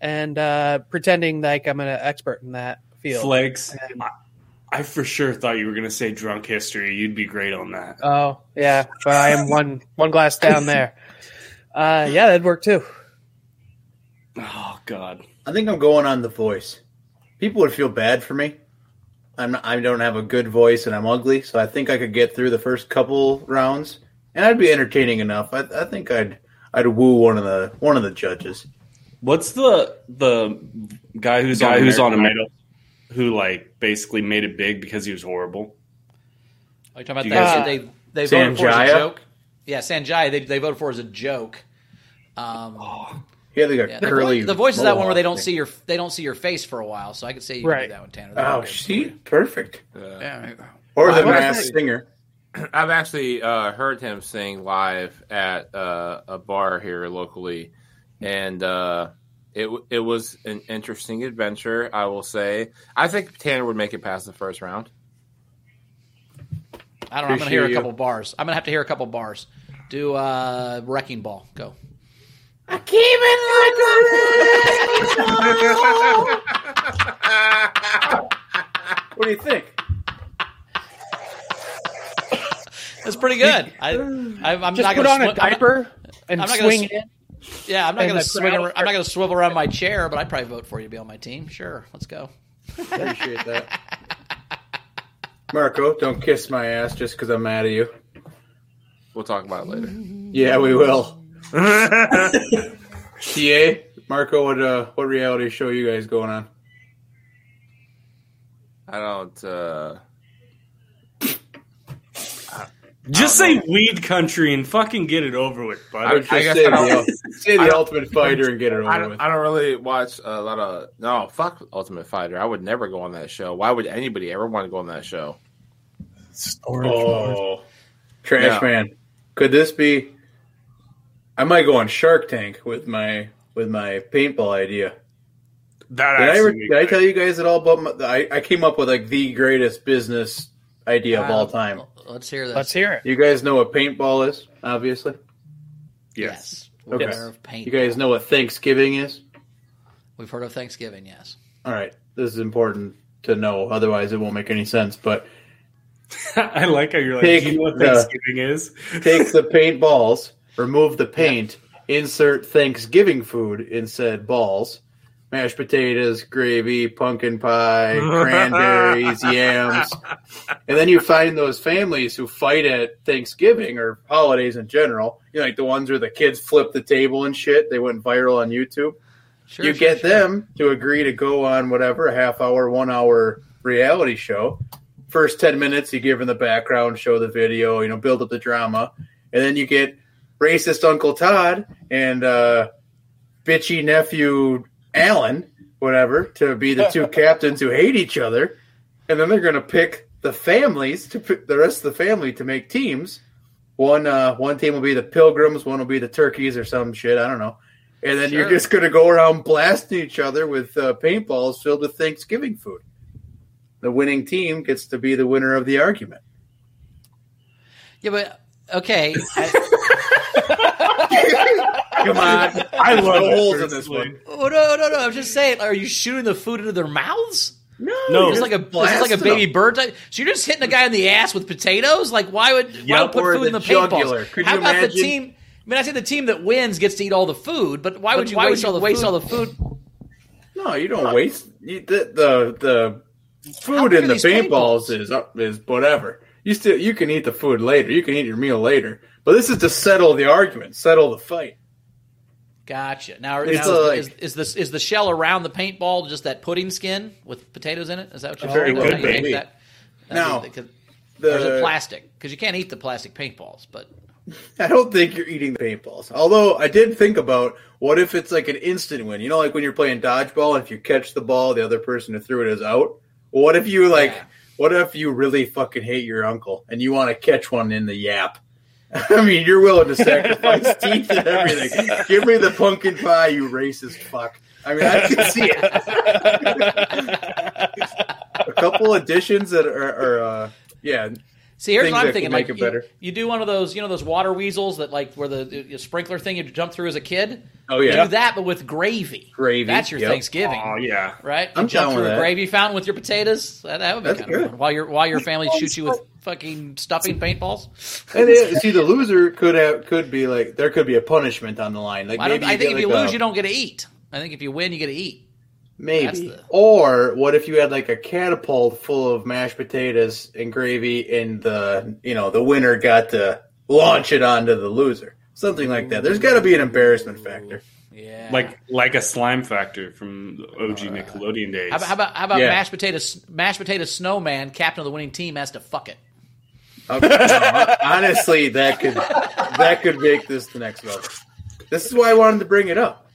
Speaker 4: and uh, pretending like I'm an expert in that field.
Speaker 5: Flex.
Speaker 4: And-
Speaker 5: I, I for sure thought you were going to say drunk history. You'd be great on that.
Speaker 4: oh yeah, but I am one one glass down there. Uh, yeah, that'd work too.
Speaker 5: Oh God.
Speaker 2: I think I'm going on The Voice. People would feel bad for me. I'm not, I don't have a good voice and I'm ugly, so I think I could get through the first couple rounds, and I'd be entertaining enough. I, I think I'd I'd woo one of the one of the judges.
Speaker 5: What's the the guy who's
Speaker 3: Guy
Speaker 5: on
Speaker 3: who's on
Speaker 5: American Idol who like basically made it big because he was horrible?
Speaker 8: Are you talking about
Speaker 5: you
Speaker 8: that?
Speaker 5: guys-
Speaker 8: they they voted for as a joke. Yeah, Sanjay. They they voted for as a joke. Um,
Speaker 2: He had like a
Speaker 8: yeah, the,
Speaker 2: curly.
Speaker 8: voice, the voice is that one where they don't
Speaker 2: mohawk
Speaker 8: see your they don't see your face for a while. So I could say you can
Speaker 4: Right.
Speaker 8: do that one, Tanner.
Speaker 2: thing. Oh, see, perfect.
Speaker 8: Yeah.
Speaker 2: Or the
Speaker 6: I
Speaker 2: masked
Speaker 6: say-
Speaker 2: singer.
Speaker 6: I've actually uh, heard him sing live at uh, a bar here locally, and uh, it it was an interesting adventure. I will say. I think Tanner would make it past the first round.
Speaker 8: I don't know. I'm gonna hear a
Speaker 6: Appreciate you.
Speaker 8: couple bars. I'm gonna have to hear a couple bars. Do uh, wrecking ball. Go.
Speaker 2: I came in like a What do you think?
Speaker 8: That's pretty good. I, I I'm
Speaker 4: Just
Speaker 8: not
Speaker 4: put
Speaker 8: gonna
Speaker 4: on a
Speaker 8: swi- I'm not-
Speaker 4: diaper and
Speaker 8: I'm not gonna
Speaker 4: swing
Speaker 8: s-
Speaker 4: it.
Speaker 8: Yeah, I'm not gonna swing.
Speaker 4: crowd-
Speaker 8: ar- I'm not gonna swivel around my chair, but I'd probably vote for you to be on my team. Sure, let's go.
Speaker 2: Appreciate that. Marco, don't kiss my ass just because I'm mad at you.
Speaker 6: We'll talk about it later.
Speaker 2: Yeah, we will. TA, Marco, what uh, what reality show you guys going on?
Speaker 6: I don't. Uh,
Speaker 5: Just say weed country and fucking get it over with,
Speaker 6: I,
Speaker 5: bud.
Speaker 6: I guess
Speaker 2: say
Speaker 6: I
Speaker 2: the,
Speaker 6: don't,
Speaker 2: say the Ultimate Fighter and get it
Speaker 6: I
Speaker 2: over
Speaker 6: don't,
Speaker 2: with.
Speaker 6: I don't really watch a lot of. No, fuck Ultimate Fighter. I would never go on that show. Why would anybody ever want to go on that show?
Speaker 3: Storage wars.
Speaker 2: Oh, Trash
Speaker 6: Yeah.
Speaker 2: Man. Could this be? I might go on Shark Tank with my with my paintball idea.
Speaker 5: That
Speaker 2: Did I, ever, did I tell you guys at all about? My, I, I came up with like the greatest business idea of all time.
Speaker 8: Let's hear this.
Speaker 4: Let's hear it.
Speaker 2: You guys know what paintball is, obviously.
Speaker 8: Yes.
Speaker 2: Okay.
Speaker 8: We're aware of paint.
Speaker 2: You guys know what Thanksgiving is.
Speaker 8: We've heard of Thanksgiving. Yes.
Speaker 2: All right, this is important to know. Otherwise, it won't make any sense. But
Speaker 5: I like how you're like,
Speaker 2: Take
Speaker 5: you know what
Speaker 2: the-
Speaker 5: Thanksgiving is?
Speaker 2: take the paint balls, remove the paint, insert Thanksgiving food in said balls. Mashed potatoes, gravy, pumpkin pie, cranberries, yams. And then you find those families who fight at Thanksgiving or holidays in general. You know, like the ones where the kids flip the table and shit. They went viral on YouTube.
Speaker 8: Sure.
Speaker 2: you
Speaker 8: sure,
Speaker 2: get
Speaker 8: sure.
Speaker 2: them to agree to go on whatever a half hour, one hour reality show. First ten minutes, you give them the background, show the video, you know, build up the drama, and then you get racist Uncle Todd and uh, bitchy nephew Alan, whatever, to be the two captains who hate each other, and then they're going to pick the families to pick the rest of the family to make teams. One uh, one team will be the Pilgrims, one will be the Turkeys or some shit. I don't know. And then you're just going to go around blasting each other with uh, paintballs filled with Thanksgiving food. The winning team gets to be the winner of the argument.
Speaker 8: Yeah, but okay. I,
Speaker 2: Come on,
Speaker 5: I love
Speaker 2: no holes in this
Speaker 5: personally.
Speaker 2: one.
Speaker 8: oh no, no, no! I'm just saying. Are you shooting the food into their mouths?
Speaker 2: No,
Speaker 5: No.
Speaker 8: It's this like a is this like a baby bird type? So you're just hitting a guy in the ass with potatoes? Like why would why would put
Speaker 2: or
Speaker 8: food in
Speaker 2: the
Speaker 8: the paintballs?
Speaker 2: jugular. Could
Speaker 8: How
Speaker 2: you
Speaker 8: about the team? I mean, I say the team that wins gets to eat all the food, but why
Speaker 2: But
Speaker 8: would you
Speaker 2: why would
Speaker 8: waste
Speaker 2: you
Speaker 8: all the
Speaker 2: waste
Speaker 8: food?
Speaker 2: all
Speaker 8: all the food?
Speaker 2: No, you don't waste you, the the the food in the paintballs
Speaker 8: paintballs?
Speaker 2: is up is whatever. You still you can eat the food later. You can eat your meal later. But this is to settle the argument, settle the fight.
Speaker 8: Gotcha. Now,
Speaker 2: It's
Speaker 8: now
Speaker 2: like-
Speaker 8: is, is, this is the shell around the paintball just that pudding skin with potatoes in it? Is that what you're
Speaker 2: Very
Speaker 8: saying?
Speaker 2: good,
Speaker 8: How you make
Speaker 2: baby.
Speaker 8: that?
Speaker 2: Now,
Speaker 8: Because-
Speaker 2: the-
Speaker 8: or it plastic? Because you can't eat the plastic paintballs, but
Speaker 2: I don't think you're eating the paintballs. Although I did think about what if it's like an instant win. You know, like when you're playing dodgeball, and if you catch the ball, the other person who threw it is out. What if you like? What if you really fucking hate your uncle and you want to catch one in the yap? I mean, you're willing to sacrifice teeth and everything. Give me the pumpkin pie, you racist fuck. I mean, I can see it. A couple additions that are, are uh, yeah.
Speaker 8: See, here's what I'm thinking. Like, you, you do one of those, you know, those water weasels that like where the, the sprinkler thing you jump through as a kid.
Speaker 2: Oh, yeah.
Speaker 8: do that, but with gravy.
Speaker 2: Gravy,
Speaker 8: That's your
Speaker 2: yep.
Speaker 8: Thanksgiving.
Speaker 5: Oh yeah,
Speaker 8: right. You
Speaker 2: I'm
Speaker 8: jump through a gravy fountain with your potatoes. That, that would be
Speaker 2: That's
Speaker 8: kind of
Speaker 2: good.
Speaker 8: fun. While your while your family shoots you with fucking stuffing paintballs.
Speaker 2: And it, see, the loser could have could be like there could be a punishment on the line. Like
Speaker 8: I, don't,
Speaker 2: maybe
Speaker 8: I
Speaker 2: you
Speaker 8: think if you
Speaker 2: like
Speaker 8: lose,
Speaker 2: a-
Speaker 8: you don't get to eat. I think if you win, you get to eat. That's
Speaker 2: maybe.
Speaker 8: the-
Speaker 2: Or what if you had like a catapult full of mashed potatoes and gravy, and the you know the winner got to launch it onto the loser, something like that. There's got to be an embarrassment factor.
Speaker 8: Yeah.
Speaker 5: like like a slime factor from the OG uh, Nickelodeon days.
Speaker 8: How about how about, how about
Speaker 2: Yeah.
Speaker 8: mashed potatoes? Mashed potato snowman, captain of the winning team, has to fuck it.
Speaker 2: Okay. No, honestly, that could that could make this the next level. This is why I wanted to bring it up.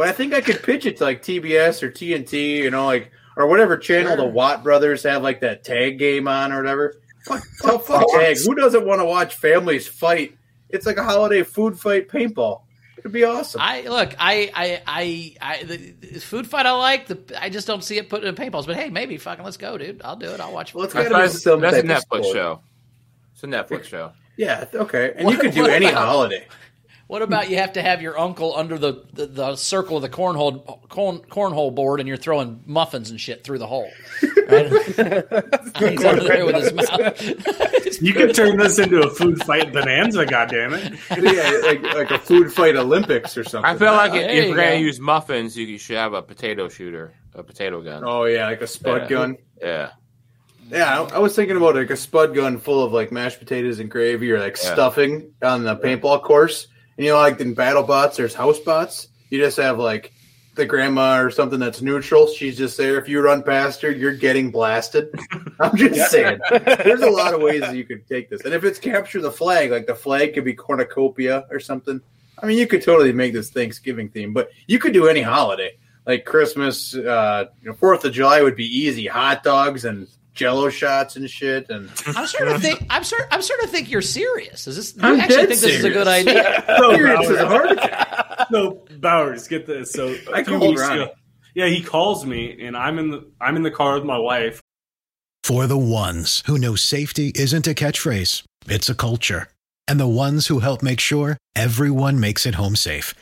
Speaker 2: But I think I could pitch it to like TBS or TNT, you know, like or whatever channel the Watt brothers have like that tag game on or whatever. Fuck, fuck, fuck tag. Who doesn't want to watch families fight? It's like a holiday food fight paintball. It'd be awesome.
Speaker 8: I look, I, I, I, I the, the food fight I like. The I just don't see it put in paintballs. But hey, maybe fucking let's go, dude. I'll do it. I'll watch.
Speaker 2: Well, it's
Speaker 8: it.
Speaker 2: gotta be some
Speaker 6: that's a Netflix
Speaker 2: sport.
Speaker 6: show. It's a Netflix show.
Speaker 2: Yeah, okay. And
Speaker 8: What-
Speaker 2: you could do any
Speaker 8: about-
Speaker 2: holiday.
Speaker 8: What about you have to have your uncle under the, the, the circle of the cornhole corn, cornhole board, and you're throwing muffins and shit through the hole? Right? He's under there with his mouth.
Speaker 5: you could turn this into a food fight bonanza, goddammit.
Speaker 2: yeah, like, like a food fight Olympics or something.
Speaker 6: I feel like
Speaker 8: There
Speaker 6: if
Speaker 8: you
Speaker 6: you're gonna use muffins, you should have a potato shooter, a potato gun.
Speaker 2: Oh yeah, like a spud
Speaker 6: Yeah.
Speaker 2: gun.
Speaker 6: Yeah.
Speaker 2: Yeah, I, I was thinking about like a spud gun full of like mashed potatoes and gravy, or like
Speaker 6: Yeah.
Speaker 2: stuffing on the paintball course. And you know, like in battle bots, there's house bots. You just have like the grandma or something that's neutral. She's just there. If you run past her, you're getting blasted. I'm just saying. There's a lot of ways that you could take this. And if it's capture the flag, like the flag could be cornucopia or something. I mean, you could totally make this Thanksgiving theme, but you could do any holiday, like Christmas. Uh, you know, Fourth of July would be easy. Hot dogs and Jello shots and shit. And
Speaker 8: I'm starting to think. I'm start, I'm starting to think you're serious. Is this? You
Speaker 2: I'm
Speaker 8: actually
Speaker 2: dead
Speaker 8: think this is a good idea?
Speaker 5: So
Speaker 2: Serious a
Speaker 5: Bowers,
Speaker 2: heart attack.
Speaker 5: so Bowers, get this. So a
Speaker 2: I
Speaker 5: few
Speaker 2: called
Speaker 5: weeks
Speaker 2: Ronnie.
Speaker 5: ago- yeah, he calls me, and I'm in the I'm in the car with my wife.
Speaker 11: For the ones who know safety isn't a catchphrase, it's a culture. And the ones who help make sure everyone makes it home safe.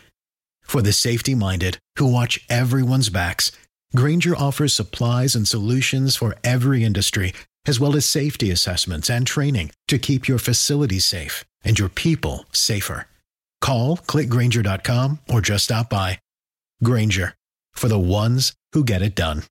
Speaker 11: For the safety minded who watch everyone's backs, Grainger offers supplies and solutions for every industry, as well as safety assessments and training to keep your facilities safe and your people safer. Call clickgrainger.com or just stop by. Grainger for the ones who get it done.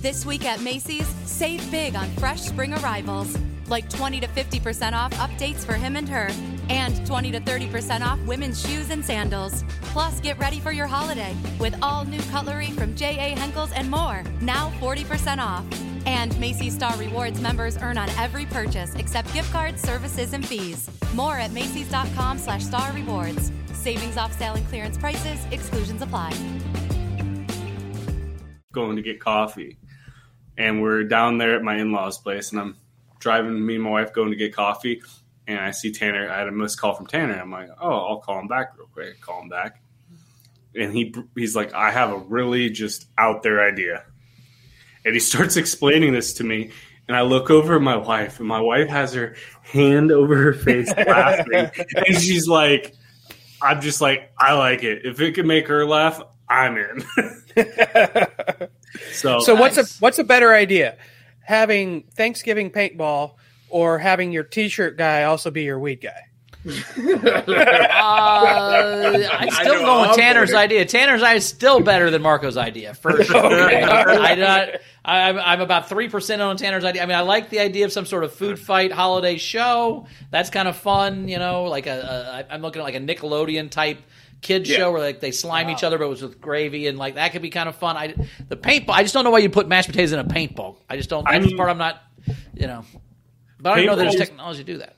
Speaker 12: This week at Macy's, save big on fresh spring arrivals. Like 20 to 50% off updates for him and her, and 20 to 30% off women's shoes and sandals. Plus, get ready for your holiday with all new cutlery from J.A. Henckels and more, now 40% off. And Macy's Star Rewards members earn on every purchase except gift cards, services, and fees. More at Macy's.com slash star rewards. Savings off sale and clearance prices, exclusions apply.
Speaker 5: going to get coffee. And we're down there at my in law's place, and I'm driving me and my wife going to get coffee. And I see Tanner. I had a missed call from Tanner. I'm like, oh, I'll call him back real quick. Call him back. And he he's like, I have a really just out there idea. And he starts explaining this to me. And I look over at my wife, and my wife has her hand over her face laughing. and she's like, I'm just like, I like it. If it can make her laugh, I'm in. so,
Speaker 4: So what's a what's a better idea? Having Thanksgiving paintball or having your T-shirt guy also be your weed guy?
Speaker 8: Uh, I'm still
Speaker 2: know
Speaker 8: going
Speaker 2: I'm
Speaker 8: Tanner's
Speaker 2: voting.
Speaker 8: idea. Tanner's idea is still better than Marco's idea for sure. I not. I'm, I'm about three percent on Tanner's idea. I mean, I like the idea of some sort of food fight holiday show. That's kind of fun, you know. Like a, a I'm looking at like a Nickelodeon type kids
Speaker 2: Yeah.
Speaker 8: show where like they slime each other, but it was with gravy and like that could be kind of fun. I the paintball. I just don't know why you put mashed potatoes in a paintball. I just don't. That's
Speaker 5: I
Speaker 8: the part I'm not. You know, but I don't know there's technology to do that.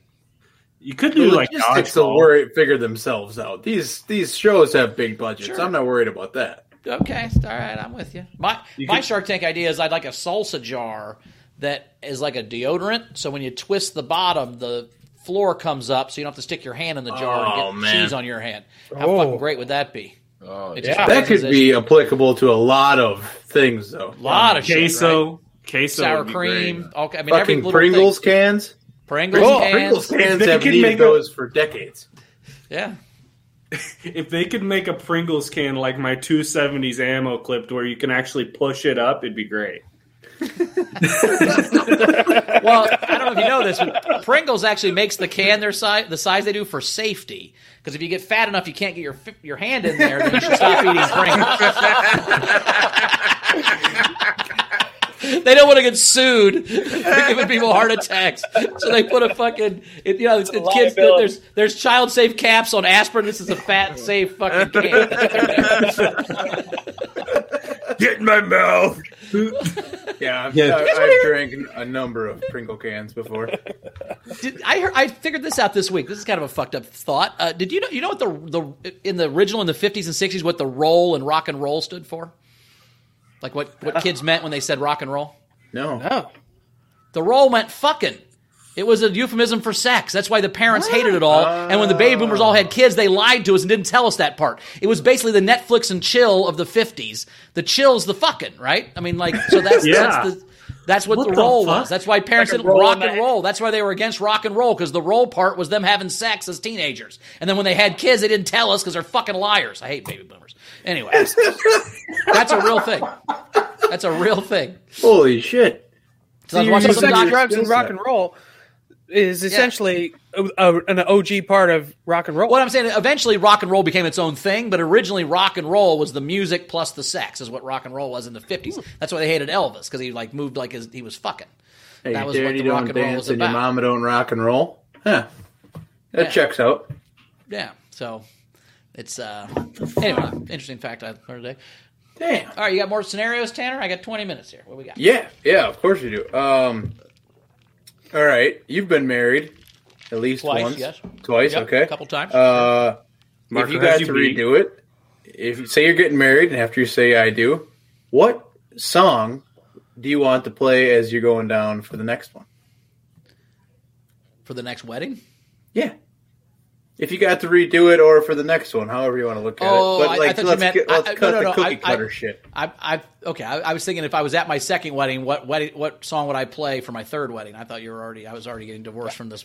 Speaker 5: You could
Speaker 2: The
Speaker 5: do like
Speaker 2: logistics will worry figure themselves out. These these shows have big budgets. I'm not worried about that.
Speaker 8: Okay, all right, I'm with you. My
Speaker 2: You
Speaker 8: my
Speaker 2: could-
Speaker 8: Shark Tank idea is I'd like a salsa jar that is like a deodorant. So when you twist the bottom, the floor comes up, so you don't have to stick your hand in the jar
Speaker 2: Oh,
Speaker 8: and get
Speaker 2: man.
Speaker 8: cheese on your hand. How
Speaker 2: Oh.
Speaker 8: fucking great would that be?
Speaker 6: Oh,
Speaker 8: It just
Speaker 2: that
Speaker 8: raises
Speaker 2: could be applicable to a lot of things, though.
Speaker 8: a lot of shit,
Speaker 5: queso,
Speaker 8: right?
Speaker 5: Queso,
Speaker 8: sour cream.
Speaker 5: great.
Speaker 8: Okay, I mean every
Speaker 2: Fucking
Speaker 8: little
Speaker 2: Pringles
Speaker 8: thing.
Speaker 2: cans.
Speaker 8: Pringles
Speaker 2: Oh,
Speaker 8: cans.
Speaker 2: Pringles cans
Speaker 5: they
Speaker 2: have
Speaker 5: could
Speaker 2: needed
Speaker 5: make a-
Speaker 2: those for decades.
Speaker 8: Yeah.
Speaker 5: If they could make a Pringles can like my 270s ammo clipped where you can actually push it up, it'd be great.
Speaker 8: well, I don't know if you know this, but Pringles actually makes the can their size, the size they do for safety. Because if you get fat enough, you can't get your your hand in there, then you should stop eating Pringles. they don't want to get sued for giving people heart attacks, so they put a fucking it, you know it's, it's kids. There's there's child safe caps on aspirin. This is a fat safe fucking can.
Speaker 2: Get in my mouth. yeah, I've,
Speaker 5: Yeah.
Speaker 2: I've, I've drank a number of Pringle cans before.
Speaker 8: Did, I heard, I figured this out this week. This is kind of a fucked up thought. Uh, did you know? You know what the the in the original in the fifties and sixties what the roll and rock and roll stood for? Like what what kids meant when they said rock and roll?
Speaker 2: No.
Speaker 4: No.
Speaker 8: The roll meant fucking. It was a euphemism for sex. That's why the parents hated it all. and when the baby boomers all had kids, they lied to us and didn't tell us that part. It was basically the Netflix and chill of the 50s. The chill's the fucking, right? I mean, like, so that's,
Speaker 5: Yeah.
Speaker 8: that's the. That's what,
Speaker 5: What
Speaker 8: the
Speaker 5: the
Speaker 8: roll
Speaker 5: fuck?
Speaker 8: was. That's why parents
Speaker 4: Like
Speaker 8: didn't rock and roll. That's why they were against rock and roll because the roll part was them having sex as teenagers. And then when they had kids, they didn't tell us because they're fucking liars. I hate baby boomers. Anyway, that's a real thing. That's a real thing.
Speaker 2: Holy shit!
Speaker 8: So I was watching some doc-
Speaker 4: drugs, and rock and roll is essentially a, a, an OG part of rock and roll.
Speaker 8: What I'm saying, eventually rock and roll became its own thing, but originally rock and roll was the music plus the sex, is what rock and roll was in the 50s. That's why they hated Elvis because he like moved like his, he was fucking.
Speaker 2: Hey,
Speaker 8: that
Speaker 2: your
Speaker 8: was what
Speaker 2: daddy
Speaker 8: the rock
Speaker 2: don't
Speaker 8: and roll
Speaker 2: dance
Speaker 8: was
Speaker 2: and your mama don't rock and roll. Huh. That
Speaker 8: Yeah.
Speaker 2: checks out.
Speaker 8: Yeah, so it's uh anyway, interesting fact I learned today.
Speaker 2: Damn.
Speaker 8: All right, you got more scenarios, Tanner? I got 20 minutes here. What we got?
Speaker 2: Yeah, yeah, of course you do. Um, all right, you've been married at least
Speaker 8: Twice,
Speaker 2: once,
Speaker 8: yes.
Speaker 2: twice,
Speaker 8: Yep,
Speaker 2: okay,
Speaker 8: a couple times.
Speaker 2: Uh,
Speaker 5: Marco,
Speaker 2: if you got
Speaker 5: you
Speaker 2: to redo it, if you say you're getting married, and after you say "I do," what song do you want to play as you're going down for the next one?
Speaker 8: For the next wedding?
Speaker 2: Yeah. If you got to redo it, or for the next one, however you want to look at
Speaker 8: Oh,
Speaker 2: it. But
Speaker 8: I- I
Speaker 2: like,
Speaker 8: thought you
Speaker 2: let's,
Speaker 8: meant-
Speaker 2: get, let's
Speaker 8: I- I-
Speaker 2: cut
Speaker 8: no, no,
Speaker 2: the cookie
Speaker 8: I- I-
Speaker 2: cutter shit.
Speaker 8: I, I okay. I, I was thinking if I was at my second wedding, what wedding, what song would I play for my third wedding? I thought you were already. I was already getting divorced from this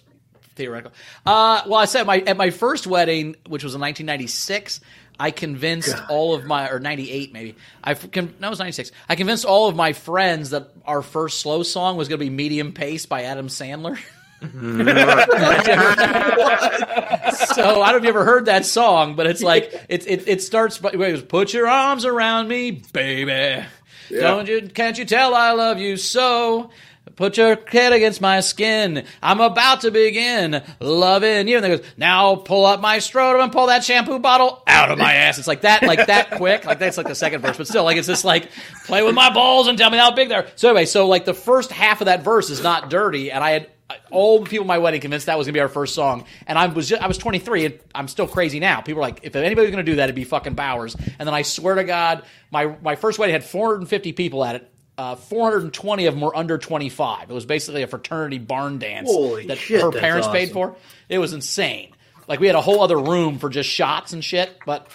Speaker 8: theoretical. Uh, well, I said my at my first wedding, which was in 1996. I convinced all of my or 98 maybe. I con- no, it was 96. I convinced all of my friends that our first slow song was going to be "Medium Pace" by Adam Sandler. Mm. so I don't know if you ever heard that song, but it's like it it, it starts by it goes, put your arms around me, baby. Don't you can't you tell I love you so? Put your head against my skin. I'm about to begin loving you. And then goes, now pull up my scrotum and pull that shampoo bottle out of my ass. It's like that, like that quick. Like that's like the second verse, but still, like it's just like play with my balls and tell me how big they are. So anyway, so like the first half of that verse is not dirty, and I had all the people at my wedding convinced that was gonna be our first song, and I was just, I was 23, and I'm still crazy now. People are like, if anybody's gonna do that, it'd be fucking Bowers. And then I swear to God, my my first wedding had 450 people at it. Uh, 420 of them were under 25. It was basically a fraternity barn dance
Speaker 2: Holy
Speaker 8: that
Speaker 2: shit,
Speaker 8: her parents paid for. It was insane. Like we had a whole other room for just shots and shit. But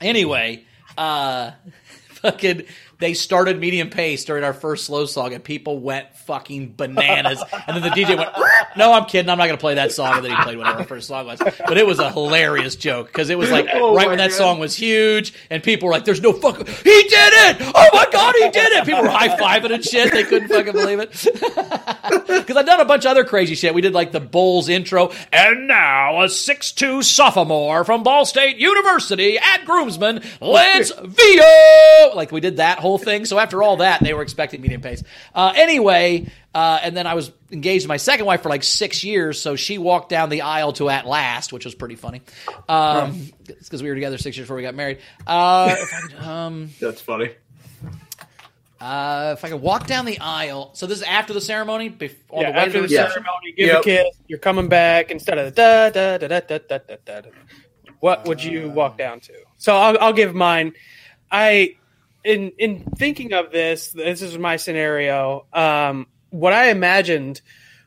Speaker 8: anyway, uh, fucking they started medium pace during our first slow song, and people went fucking bananas. and then the DJ went, "No, I'm kidding. I'm not going to play that song." And then he played whatever our first song was. But it was a hilarious joke because it was like
Speaker 6: Oh
Speaker 8: right when that
Speaker 6: God.
Speaker 8: song was huge, and people were like, "There's no fuck. he did it! Oh my god, he did it!" People were high fiving and shit. They couldn't fucking believe it. Because I've done a bunch of other crazy shit. We did like the Bulls intro, and now a six-two sophomore from Ball State University at Groomsman, Lance Vito. Like we did that whole thing. So after all that, they were expecting medium pace. Uh, anyway, uh, and then I was engaged to my second wife for like six years. So she walked down the aisle to At Last, which was pretty funny. Um, because we were together six years before we got married. Uh, could, um,
Speaker 2: That's funny.
Speaker 8: uh, if I could walk down the aisle. So this is after the ceremony, before
Speaker 4: Yeah,
Speaker 8: the
Speaker 4: after the
Speaker 8: reception?
Speaker 4: ceremony, give
Speaker 2: Yep.
Speaker 4: a kiss. You're coming back instead of the da da da da da da da da. da. What would you walk down to? So I'll, I'll give mine. I in in thinking of this, this is my scenario. Um, what I imagined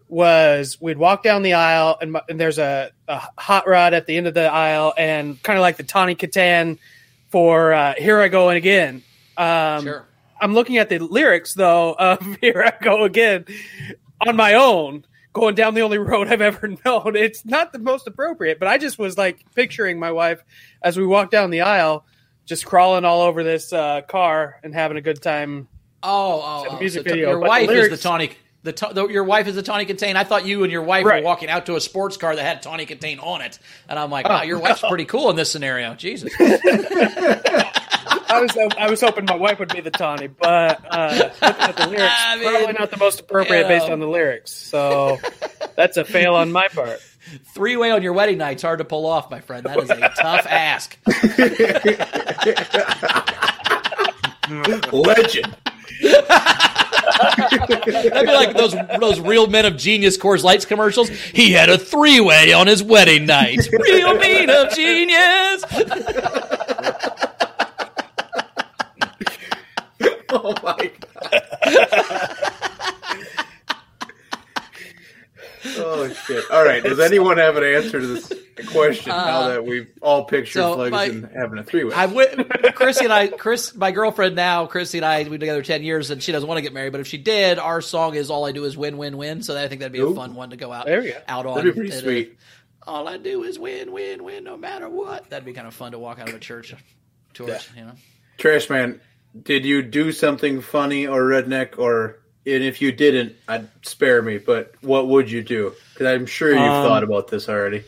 Speaker 4: was we'd walk down the aisle and, and there's a, a hot rod at the end of the aisle and kind of like the Tawny Kitaen for uh, "Here I Go and Again." Um,
Speaker 8: Sure.
Speaker 4: I'm looking at the lyrics though of "Here I Go Again" on my own, going down the only road I've ever known. It's not the most appropriate, but I just was like picturing my wife as we walk down the aisle, just crawling all over this uh, car and having a good time.
Speaker 8: Oh, oh, oh.
Speaker 4: music
Speaker 8: So
Speaker 4: video,
Speaker 8: your
Speaker 4: but the
Speaker 8: wife is the tawny. The, the your wife is the Tawny Kitaen. I thought you and your wife
Speaker 4: Right.
Speaker 8: were walking out to a sports car that had Tawny Kitaen on it, and I'm like,
Speaker 4: Oh,
Speaker 8: wow, your wife's pretty cool in this scenario. Jesus.
Speaker 4: I was I was hoping my wife would be the Tawny, but uh, the lyrics,
Speaker 8: I mean,
Speaker 4: probably not the most appropriate
Speaker 8: you
Speaker 4: based on the lyrics. So that's a fail on my part.
Speaker 8: Three way on your wedding night's hard to pull off, my friend. That is a tough ask.
Speaker 2: Legend.
Speaker 8: That'd be like those those real men of genius Coors Lights commercials. He had a three way on his wedding night. Real men of genius.
Speaker 2: Oh my god. Oh shit! All right. Does anyone have an answer to this question now that we've all pictured
Speaker 8: Uh, so
Speaker 2: Flex and having a three-way?
Speaker 8: I w- Chrissy and I, Chris, my girlfriend now, Chrissy and I, we've been together ten years, and she doesn't want to get married. But if she did, our song is "All I Do Is Win, Win, Win." So I think that'd be a fun one to go out
Speaker 4: There you go.
Speaker 8: out on.
Speaker 2: That'd be pretty
Speaker 8: And, uh,
Speaker 2: sweet.
Speaker 8: all I do is win, win, win, no matter what. That'd be kind of fun to walk out of a church towards, you know.
Speaker 2: Trash man, did you do something funny or redneck, or and if you didn't, I'd spare me. But what would you do? Because I'm sure you've
Speaker 5: Um,
Speaker 2: thought about this already.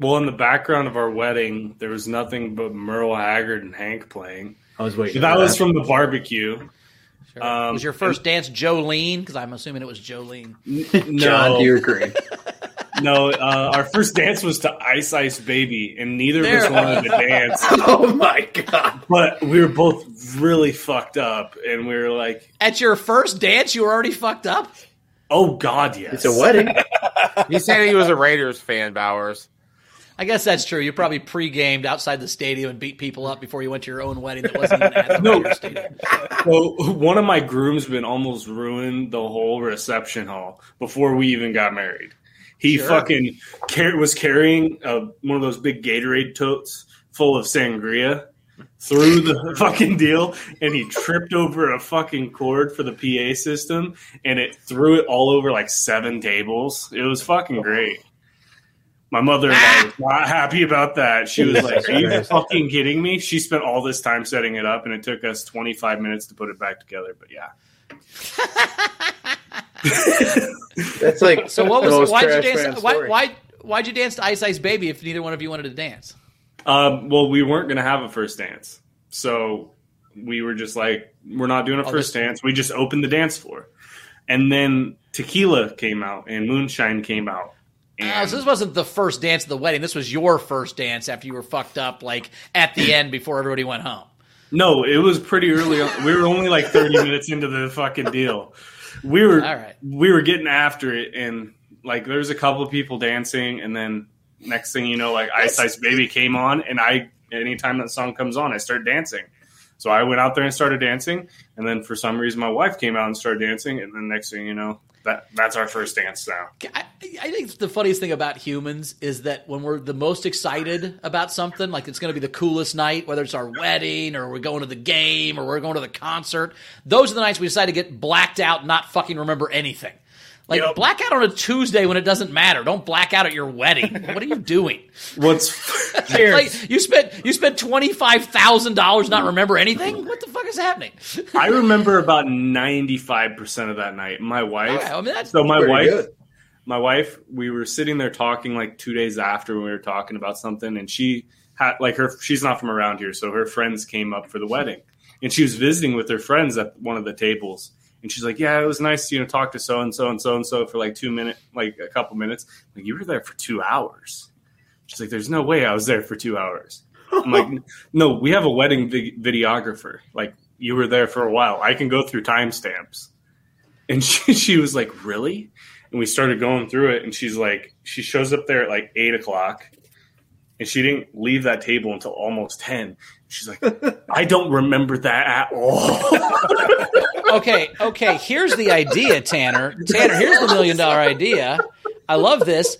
Speaker 5: Well, in the background of our wedding, there was nothing but Merle Haggard and Hank playing.
Speaker 2: I was waiting.
Speaker 5: That
Speaker 2: for
Speaker 5: was from the barbecue.
Speaker 8: Sure.
Speaker 5: Um,
Speaker 8: was your first dance Jolene? Because I'm assuming it was Jolene.
Speaker 5: No,
Speaker 2: John Deere Green.
Speaker 5: no. Uh, our first dance was to Ice Ice Baby, and neither of us wanted to dance.
Speaker 2: oh my god!
Speaker 5: But we were both really fucked up, and we were like,
Speaker 8: At your first dance, you were already fucked up.
Speaker 5: "Oh God, yes!"
Speaker 2: It's a wedding.
Speaker 6: He said he was a Raiders fan, Bowers.
Speaker 8: I guess that's true. You probably pre-gamed outside the stadium and beat people up before you went to your own wedding that wasn't even at the
Speaker 5: No.
Speaker 8: Raiders stadium.
Speaker 5: So one of my groomsmen almost ruined the whole reception hall before we even got married. He
Speaker 8: Sure.
Speaker 5: fucking car- was carrying uh, one of those big Gatorade totes full of sangria through the fucking deal, and he tripped over a fucking cord for the PA system, and it threw it all over like seven tables. It was fucking great. My mother was not happy about that. She was like, "Are you fucking kidding me?" She spent all this time setting it up, and it took us 25 minutes to put it back together. But yeah,
Speaker 2: That's like
Speaker 8: So what was?
Speaker 2: most
Speaker 8: Why'd you dance? Why, why? Why'd you dance to Ice Ice Baby if neither one of you wanted to dance?
Speaker 5: um, well, we weren't going to have a first dance, so we were just like, "We're not doing a
Speaker 8: Oh,
Speaker 5: first
Speaker 8: this-
Speaker 5: dance." We just opened the dance floor, and then tequila came out and moonshine came out.
Speaker 8: Uh, so this wasn't the first dance of the wedding. This was your first dance after you were fucked up, like at the end before everybody went home.
Speaker 5: No, it was pretty early. on. We were only like thirty minutes into the fucking deal. We were
Speaker 8: All right.
Speaker 5: we were getting after it, and like there was a couple of people dancing, and then next thing you know, like Ice Ice Baby came on, and I anytime that song comes on, I start dancing. So I went out there and started dancing, and then for some reason my wife came out and started dancing, and then next thing you know, that that's our first dance now.
Speaker 8: I, I think the funniest thing about humans is that when we're the most excited about something, like it's going to be the coolest night, whether it's our wedding or we're going to the game or we're going to the concert, those are the nights we decide to get blacked out, not fucking remember anything. Like black out on a Tuesday when it doesn't matter. Don't black out at your wedding. What are you doing?
Speaker 5: What's
Speaker 8: like you spent you spent twenty five thousand dollars not remember anything? What the fuck is happening?
Speaker 5: I remember about ninety five percent of that night. My wife.
Speaker 8: Okay, I mean, that's
Speaker 5: so my wife.
Speaker 8: good.
Speaker 5: My wife. We were sitting there talking like two days after when we were talking about something, and she had like her. She's not from around here, so her friends came up for the wedding, and she was visiting with her friends at one of the tables. And she's like, "Yeah, it was nice, you know, talk to so and so and so and so for like two minutes, like a couple minutes. Like you were there for two hours." She's like, "There's no way I was there for two hours." I'm like, "No, we have a wedding vi- videographer. Like you were there for a while. I can go through timestamps." And she, she was like, "Really?" And we started going through it, and she's like, she shows up there at like eight o'clock, and she didn't leave that table until almost ten. She's like, "I don't remember that at all."
Speaker 8: okay, okay. Here's the idea, Tanner. Tanner, here's the million dollar idea. I love this.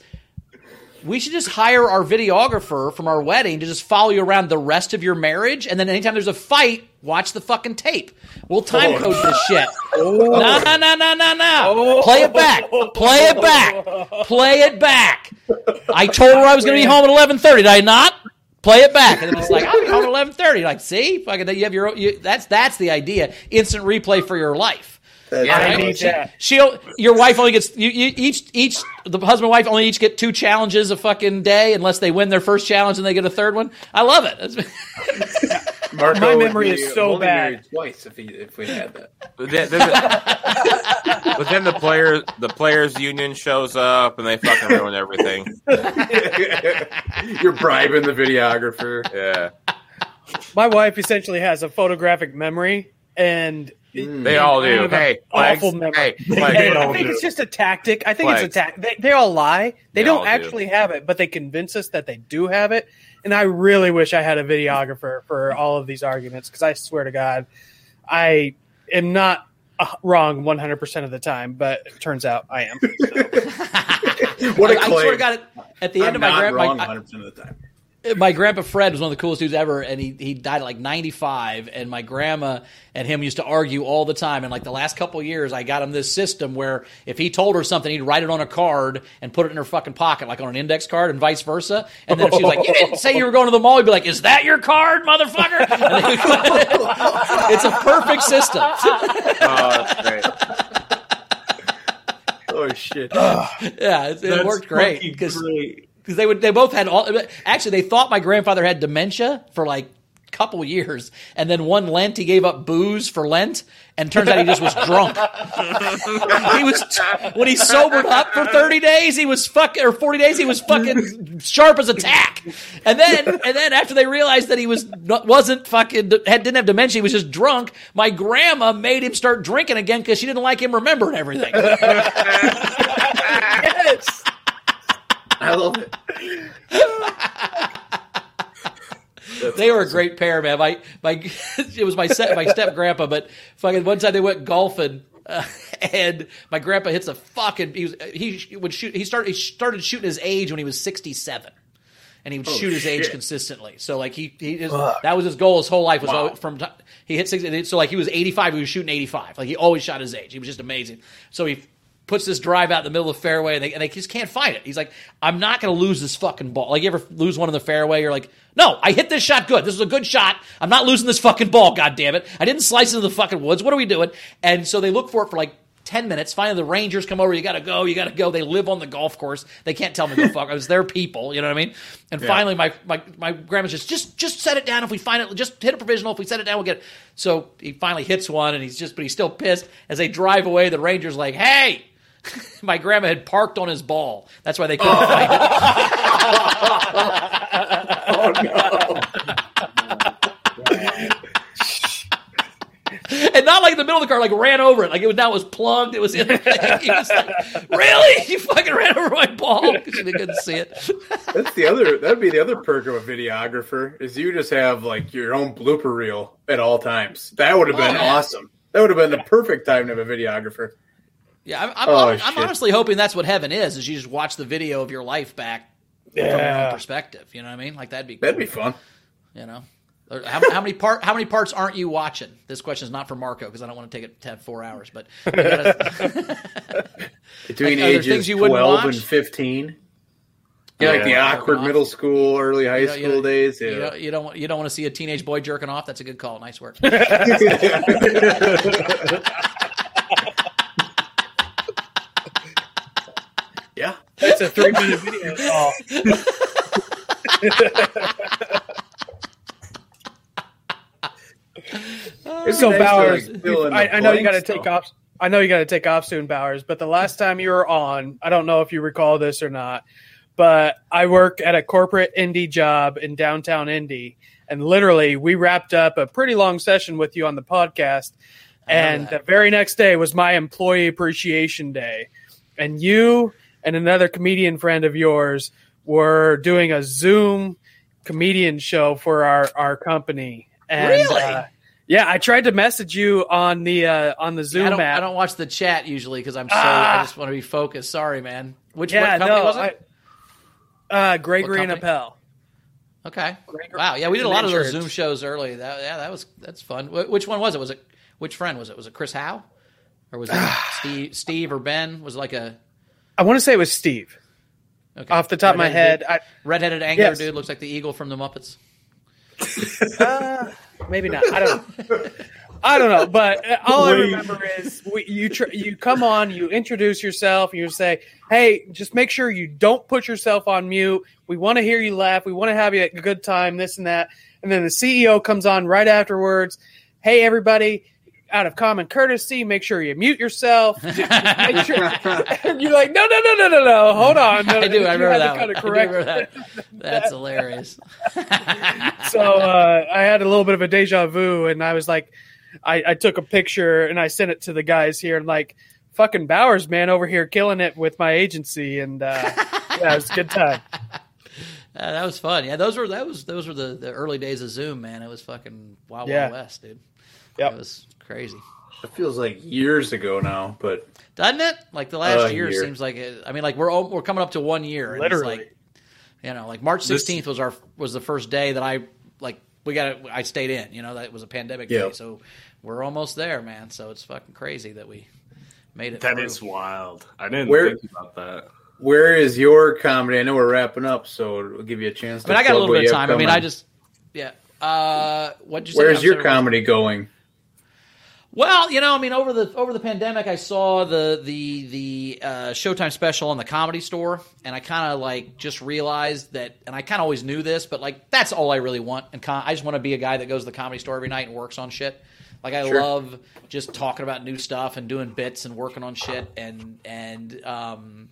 Speaker 8: We should just hire our videographer from our wedding to just follow you around the rest of your marriage, and then anytime there's a fight, watch the fucking tape. We'll time
Speaker 13: Oh.
Speaker 8: code this shit. No, no, no, no, no, no. Play it back. Play it back. Play it back. I told her I was going to be home at eleven thirty. Did I not? Play it back, and then it's like I'll be home at eleven thirty. Like, see, fucking, you have your. own- You, that's that's the idea. Instant replay for your life.
Speaker 4: That's
Speaker 8: All
Speaker 4: I need
Speaker 8: She-
Speaker 4: that.
Speaker 8: She'll. Your wife only gets you, you, each each the husband and wife only each get two challenges a fucking day unless they win their first challenge and they get a third one. I love it. That's-
Speaker 2: Marco
Speaker 4: My memory
Speaker 2: be
Speaker 4: is so bad.
Speaker 2: Twice if he if we had that.
Speaker 6: But then, then the, but then the players the players union shows up and they fucking ruin everything.
Speaker 2: You're bribing the videographer.
Speaker 6: Yeah.
Speaker 4: My wife essentially has a photographic memory, and hmm.
Speaker 6: They all do.
Speaker 4: I
Speaker 6: Hey,
Speaker 4: awful
Speaker 6: Flags.
Speaker 4: memory.
Speaker 6: Hey,
Speaker 4: And I think
Speaker 6: do.
Speaker 4: it's just a tactic. I think it's a tactic. They, they all lie. They,
Speaker 6: They
Speaker 4: don't
Speaker 6: do.
Speaker 4: actually have it, but they convince us that they do have it. And I really wish I had a videographer for all of these arguments because I swear to God, I am not uh, wrong 100% of the time, but it turns out I am.
Speaker 2: What a claim.
Speaker 8: swear to God, at the end
Speaker 2: I'm
Speaker 8: of my
Speaker 2: not
Speaker 8: grand,
Speaker 2: wrong
Speaker 8: my,
Speaker 2: 100 percent of the time.
Speaker 8: My grandpa Fred was one of the coolest dudes ever, and he he died at like ninety five. And my grandma and him used to argue all the time. And like the last couple of years, I got him this system where if he told her something, he'd write it on a card and put it in her fucking pocket, like on an index card, and vice versa. And then if she was like, "You didn't say you were going to the mall," he'd be like, "Is that your card, motherfucker?" It's a perfect system.
Speaker 6: Oh, that's great.
Speaker 2: Oh shit!
Speaker 8: yeah, it, it worked great
Speaker 5: fucking
Speaker 8: because they would they both had all actually they thought my grandfather had dementia for like couple years and then one lent he gave up booze for lent and turns out he just was drunk. He was when he sobered up for 30 days he was fucking or 40 days he was fucking sharp as a tack. And then and then after they realized that he was wasn't fucking had didn't have dementia he was just drunk my grandma made him start drinking again because she didn't like him remembering everything.
Speaker 4: Yes.
Speaker 2: I love it.
Speaker 8: they were a great pair, man. My my it was my set, my step grandpa, but fucking one time they went golfing. Uh, and my grandpa hits a fucking he was he would shoot he started he started shooting his age when he was 67 and he would
Speaker 13: Oh,
Speaker 8: shoot his age consistently so like he, he his, that was his goal his whole life was
Speaker 13: Wow.
Speaker 8: always from he hit 60 so like he was 85 he was shooting 85 like he always shot his age he was just amazing so he puts this drive out in the middle of the fairway and they, and they just can't find it he's like i'm not going to lose this fucking ball like you ever lose one in the fairway you're like no i hit this shot good this is a good shot i'm not losing this fucking ball god damn it i didn't slice into the fucking woods what are we doing and so they look for it for like 10 minutes. Finally, the Rangers come over. You got to go. You got to go. They live on the golf course. They can't tell me to go fuck. It was their people. You know what I mean? And
Speaker 13: Yeah.
Speaker 8: finally, my, my, my grandma just, just, just set it down. If we find it, just hit a provisional. If we set it down, we'll get it. So he finally hits one and he's just, but he's still pissed. As they drive away, the Rangers like, hey, my grandma had parked on his ball. That's why they couldn't oh. find it. oh no. and not like in the middle of the car, like ran over it. Like it was now it was plugged. It was in the thing. He was like, "Really? You fucking ran over my ball because you couldn't see it."
Speaker 2: That's the other. That'd be the other perk of a videographer is you just have like your own blooper reel at all times. That would have been
Speaker 8: Oh,
Speaker 2: awesome. That would have been the perfect time to have a videographer.
Speaker 8: Yeah, I'm, I'm,
Speaker 2: Oh,
Speaker 8: I'm, I'm honestly hoping that's what heaven is. Is you just watch the video of your life back from your own perspective. You know what I mean? Like that'd be
Speaker 2: That'd be fun.
Speaker 8: You know, how, how many part how many parts aren't you watching? This question is not for Marco because I don't want to take it to have four hours. But you gotta-
Speaker 2: Between
Speaker 8: Like,
Speaker 2: ages
Speaker 8: you wouldn't
Speaker 2: 12
Speaker 8: watch?
Speaker 2: and 15. Yeah, like the awkward middle school, early high
Speaker 8: You don't- you
Speaker 2: school days.
Speaker 8: You
Speaker 2: Yeah.
Speaker 8: don't, you don't want- you don't want to see a teenage boy jerking off. That's a good call. Nice work.
Speaker 2: yeah.
Speaker 4: That's a three minute video oh. call.
Speaker 2: It'd
Speaker 4: so Bowers,
Speaker 2: like, fill in
Speaker 4: I, I know you got to take off. I know you got to take off soon, Bowers. But the last time you were on, I don't know if you recall this or not, but I work at a corporate indie job in downtown Indy, and literally we wrapped up a pretty long session with you on the podcast. And the very next day was my employee appreciation day, and you and another comedian friend of yours were doing a Zoom comedian show for our our company. And,
Speaker 8: Really?
Speaker 4: uh, yeah, I tried to message you on the uh, on the Zoom
Speaker 8: I don't,
Speaker 4: app.
Speaker 8: I don't watch the chat usually because I'm so
Speaker 4: Ah.
Speaker 8: I just want to be focused. Sorry, man. Which
Speaker 4: yeah,
Speaker 8: what company
Speaker 4: no,
Speaker 8: was it?
Speaker 4: I, uh, Gregory and? Appel.
Speaker 8: Okay. Wow. Yeah, we did a lot of those Zoom shows early. That, yeah, that was that's fun. Wh- Which one was it? Was it which friend was it? Was it Chris Howe, or was it Steve, Steve or Ben? Was it like a
Speaker 4: I want to say it was Steve.
Speaker 8: okay.
Speaker 4: Off the top of my head,
Speaker 8: dude?
Speaker 4: I,
Speaker 8: redheaded angler
Speaker 4: Yes.
Speaker 8: dude looks like the eagle from the Muppets.
Speaker 4: uh, maybe not. I don't know. I don't know, but uh, all I remember is we, you tr- you come on, you introduce yourself, you say, "Hey, just make sure you don't put yourself on mute. We want to hear you laugh. We want to have you a good time. This and that." And then the CEO comes on right afterwards. Hey, everybody! Out of common courtesy, make sure you mute yourself. Just make sure. and you're like, "No, no, no, no, no, no. Hold on." No,
Speaker 8: I do. I remember that.
Speaker 4: kinda
Speaker 8: I do
Speaker 4: correct
Speaker 8: remember that. That's hilarious.
Speaker 4: so uh, I had a little bit of a deja vu, and I was like, I, I took a picture and I sent it to the guys here, and like, fucking Bowers, man, over here killing it with my agency, and uh, yeah, it was a good time.
Speaker 8: Uh, that was fun. Yeah, those were that was those were the, the early days of Zoom, man. It was fucking wild,
Speaker 4: Yeah.
Speaker 8: wild west, dude.
Speaker 4: Yeah,
Speaker 8: It was crazy.
Speaker 2: It feels like years ago now, but
Speaker 8: Doesn't it? Like the last
Speaker 2: Uh,
Speaker 8: year,
Speaker 2: year.
Speaker 8: seems like it. I mean, like we're we're coming up to one year. and it's
Speaker 4: Literally.
Speaker 8: like, you know, like March sixteenth was our was the first day that I like we got I stayed in. You know, that was a pandemic
Speaker 2: Yeah.
Speaker 8: day, so we're almost there, man. So it's fucking crazy that we made it.
Speaker 5: That
Speaker 8: through.
Speaker 5: is wild. I didn't
Speaker 2: Where-
Speaker 5: think about that.
Speaker 2: where is your comedy? I know we're wrapping up, so we'll give you a chance.
Speaker 8: I mean, I got a little bit of
Speaker 2: have
Speaker 8: time. I mean, I just yeah. Uh, what you say?
Speaker 2: Where's your
Speaker 8: sorry,
Speaker 2: comedy going?
Speaker 8: Well, you know, I mean, over the over the pandemic, I saw the the the uh, Showtime special on the Comedy Store, and I kind of like just realized that, and I kind of always knew this, but like that's all I really want. And I just want to be a guy that goes to the Comedy Store every night and works on shit. Like I
Speaker 2: Sure.
Speaker 8: love just talking about new stuff and doing bits and working on shit, and and um,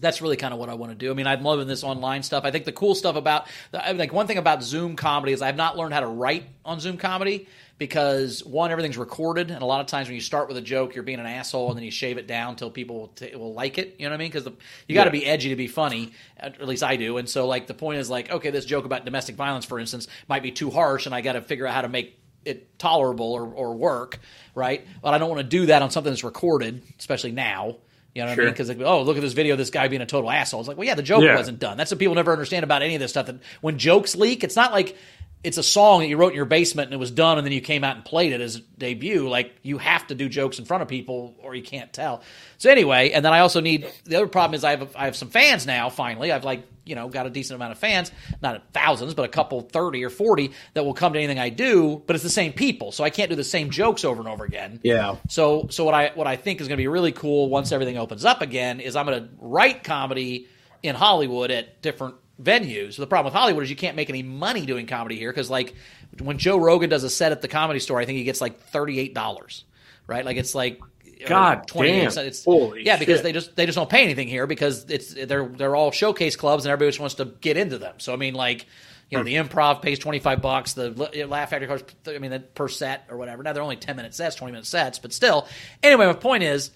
Speaker 8: that's really kind of what I want to do. I mean, I'm loving this online stuff. I think the cool stuff about I mean, like one thing about Zoom comedy is I've not learned how to write on Zoom comedy because one, everything's recorded, and a lot of times when you start with a joke, you're being an asshole, and then you shave it down until people will, t- will like it. You know what I mean? Because you got to be edgy to be funny. At least I do. And so, like, the point is like, okay, this joke about domestic violence, for instance, might be too harsh, and I got to figure out how to make it tolerable or, or work, right? But I don't want to do that on something that's recorded, especially now. You know what I mean? Because like, oh, look at this video, of this guy being a total asshole. It's like, well, yeah, the joke
Speaker 5: Yeah.
Speaker 8: wasn't done. That's what people never understand about any of this stuff. That when jokes leak, it's not like it's a song that you wrote in your basement and it was done, and then you came out and played it as a debut. Like you have to do jokes in front of people, or you can't tell. So anyway, and then I also need the other problem is I have I have some fans now. Finally, I've like you know got a decent amount of fans, not thousands, but a couple thirty or forty that will come to anything I do. But it's the same people, so I can't do the same jokes over and over again.
Speaker 2: Yeah.
Speaker 8: So so what I what I think is going to be really cool once everything opens up again is I'm going to write comedy in Hollywood at different venues. The problem with Hollywood is you can't make any money doing comedy here because like when Joe Rogan does a set at the comedy store, I think he gets like thirty eight dollars, right? Like it's like uh,
Speaker 5: God
Speaker 8: 28
Speaker 5: damn.
Speaker 8: It's,
Speaker 2: Holy
Speaker 8: yeah, because
Speaker 2: shit.
Speaker 8: they just they just don't pay anything here because it's they're they're all showcase clubs and everybody just wants to get into them. So I mean, like you know, hmm. the improv pays twenty five bucks. The Laugh Factory costs I mean that per set or whatever. Now they're only ten minute sets, twenty minute sets, but still. Anyway, my point is,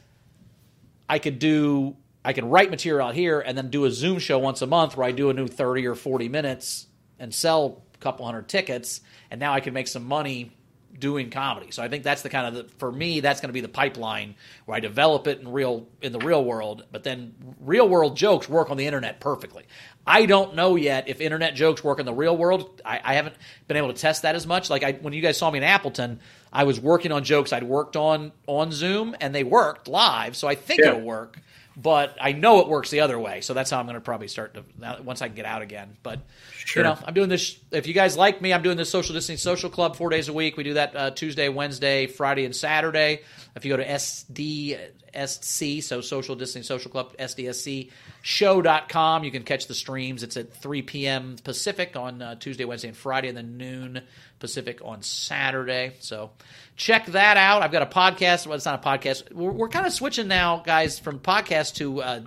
Speaker 8: I could do I can write material out here and then do a Zoom show once a month where I do a new thirty or forty minutes and sell a couple hundred tickets, and now I can make some money doing comedy. So I think that's the kind of the, for me that's going to be the pipeline where I develop it in real in the real world, but then real world jokes work on the internet perfectly. I don't know yet if internet jokes work in the real world. I, I haven't been able to test that as much. Like I, when you guys saw me in Appleton, I was working on jokes I'd worked on on Zoom, and they worked live. So I think
Speaker 2: Yeah.
Speaker 8: it'll work. But I know it works the other way, so that's how I'm going to probably start to now- once I can get out again. But
Speaker 2: Sure.
Speaker 8: you know, I'm doing this. If you guys like me, I'm doing this social distancing social club four days a week. We do that uh, Tuesday, Wednesday, Friday, and Saturday. If you go to SDSC, so social distancing social club, SDSC show.com, you can catch the streams. It's at 3 p.m. Pacific on uh, Tuesday, Wednesday, and Friday, and then noon Pacific on Saturday. So check that out. I've got a podcast. Well, it's not a podcast. We're, we're kind of switching now, guys, from podcast to uh,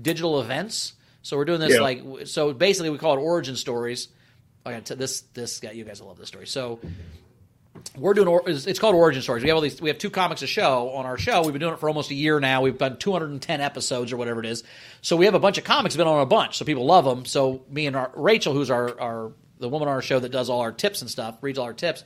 Speaker 8: digital events. So we're doing this
Speaker 2: Yeah.
Speaker 8: like so. Basically, we call it origin stories. Okay, t- this this guy, you guys will love this story. So we're doing or- it's it's called origin stories. We have all these. We have two comics a show on our show. We've been doing it for almost a year now. We've done 210 episodes or whatever it is. So we have a bunch of comics been on a bunch. So people love them. So me and our, Rachel, who's our our the woman on our show that does all our tips and stuff, reads all our tips.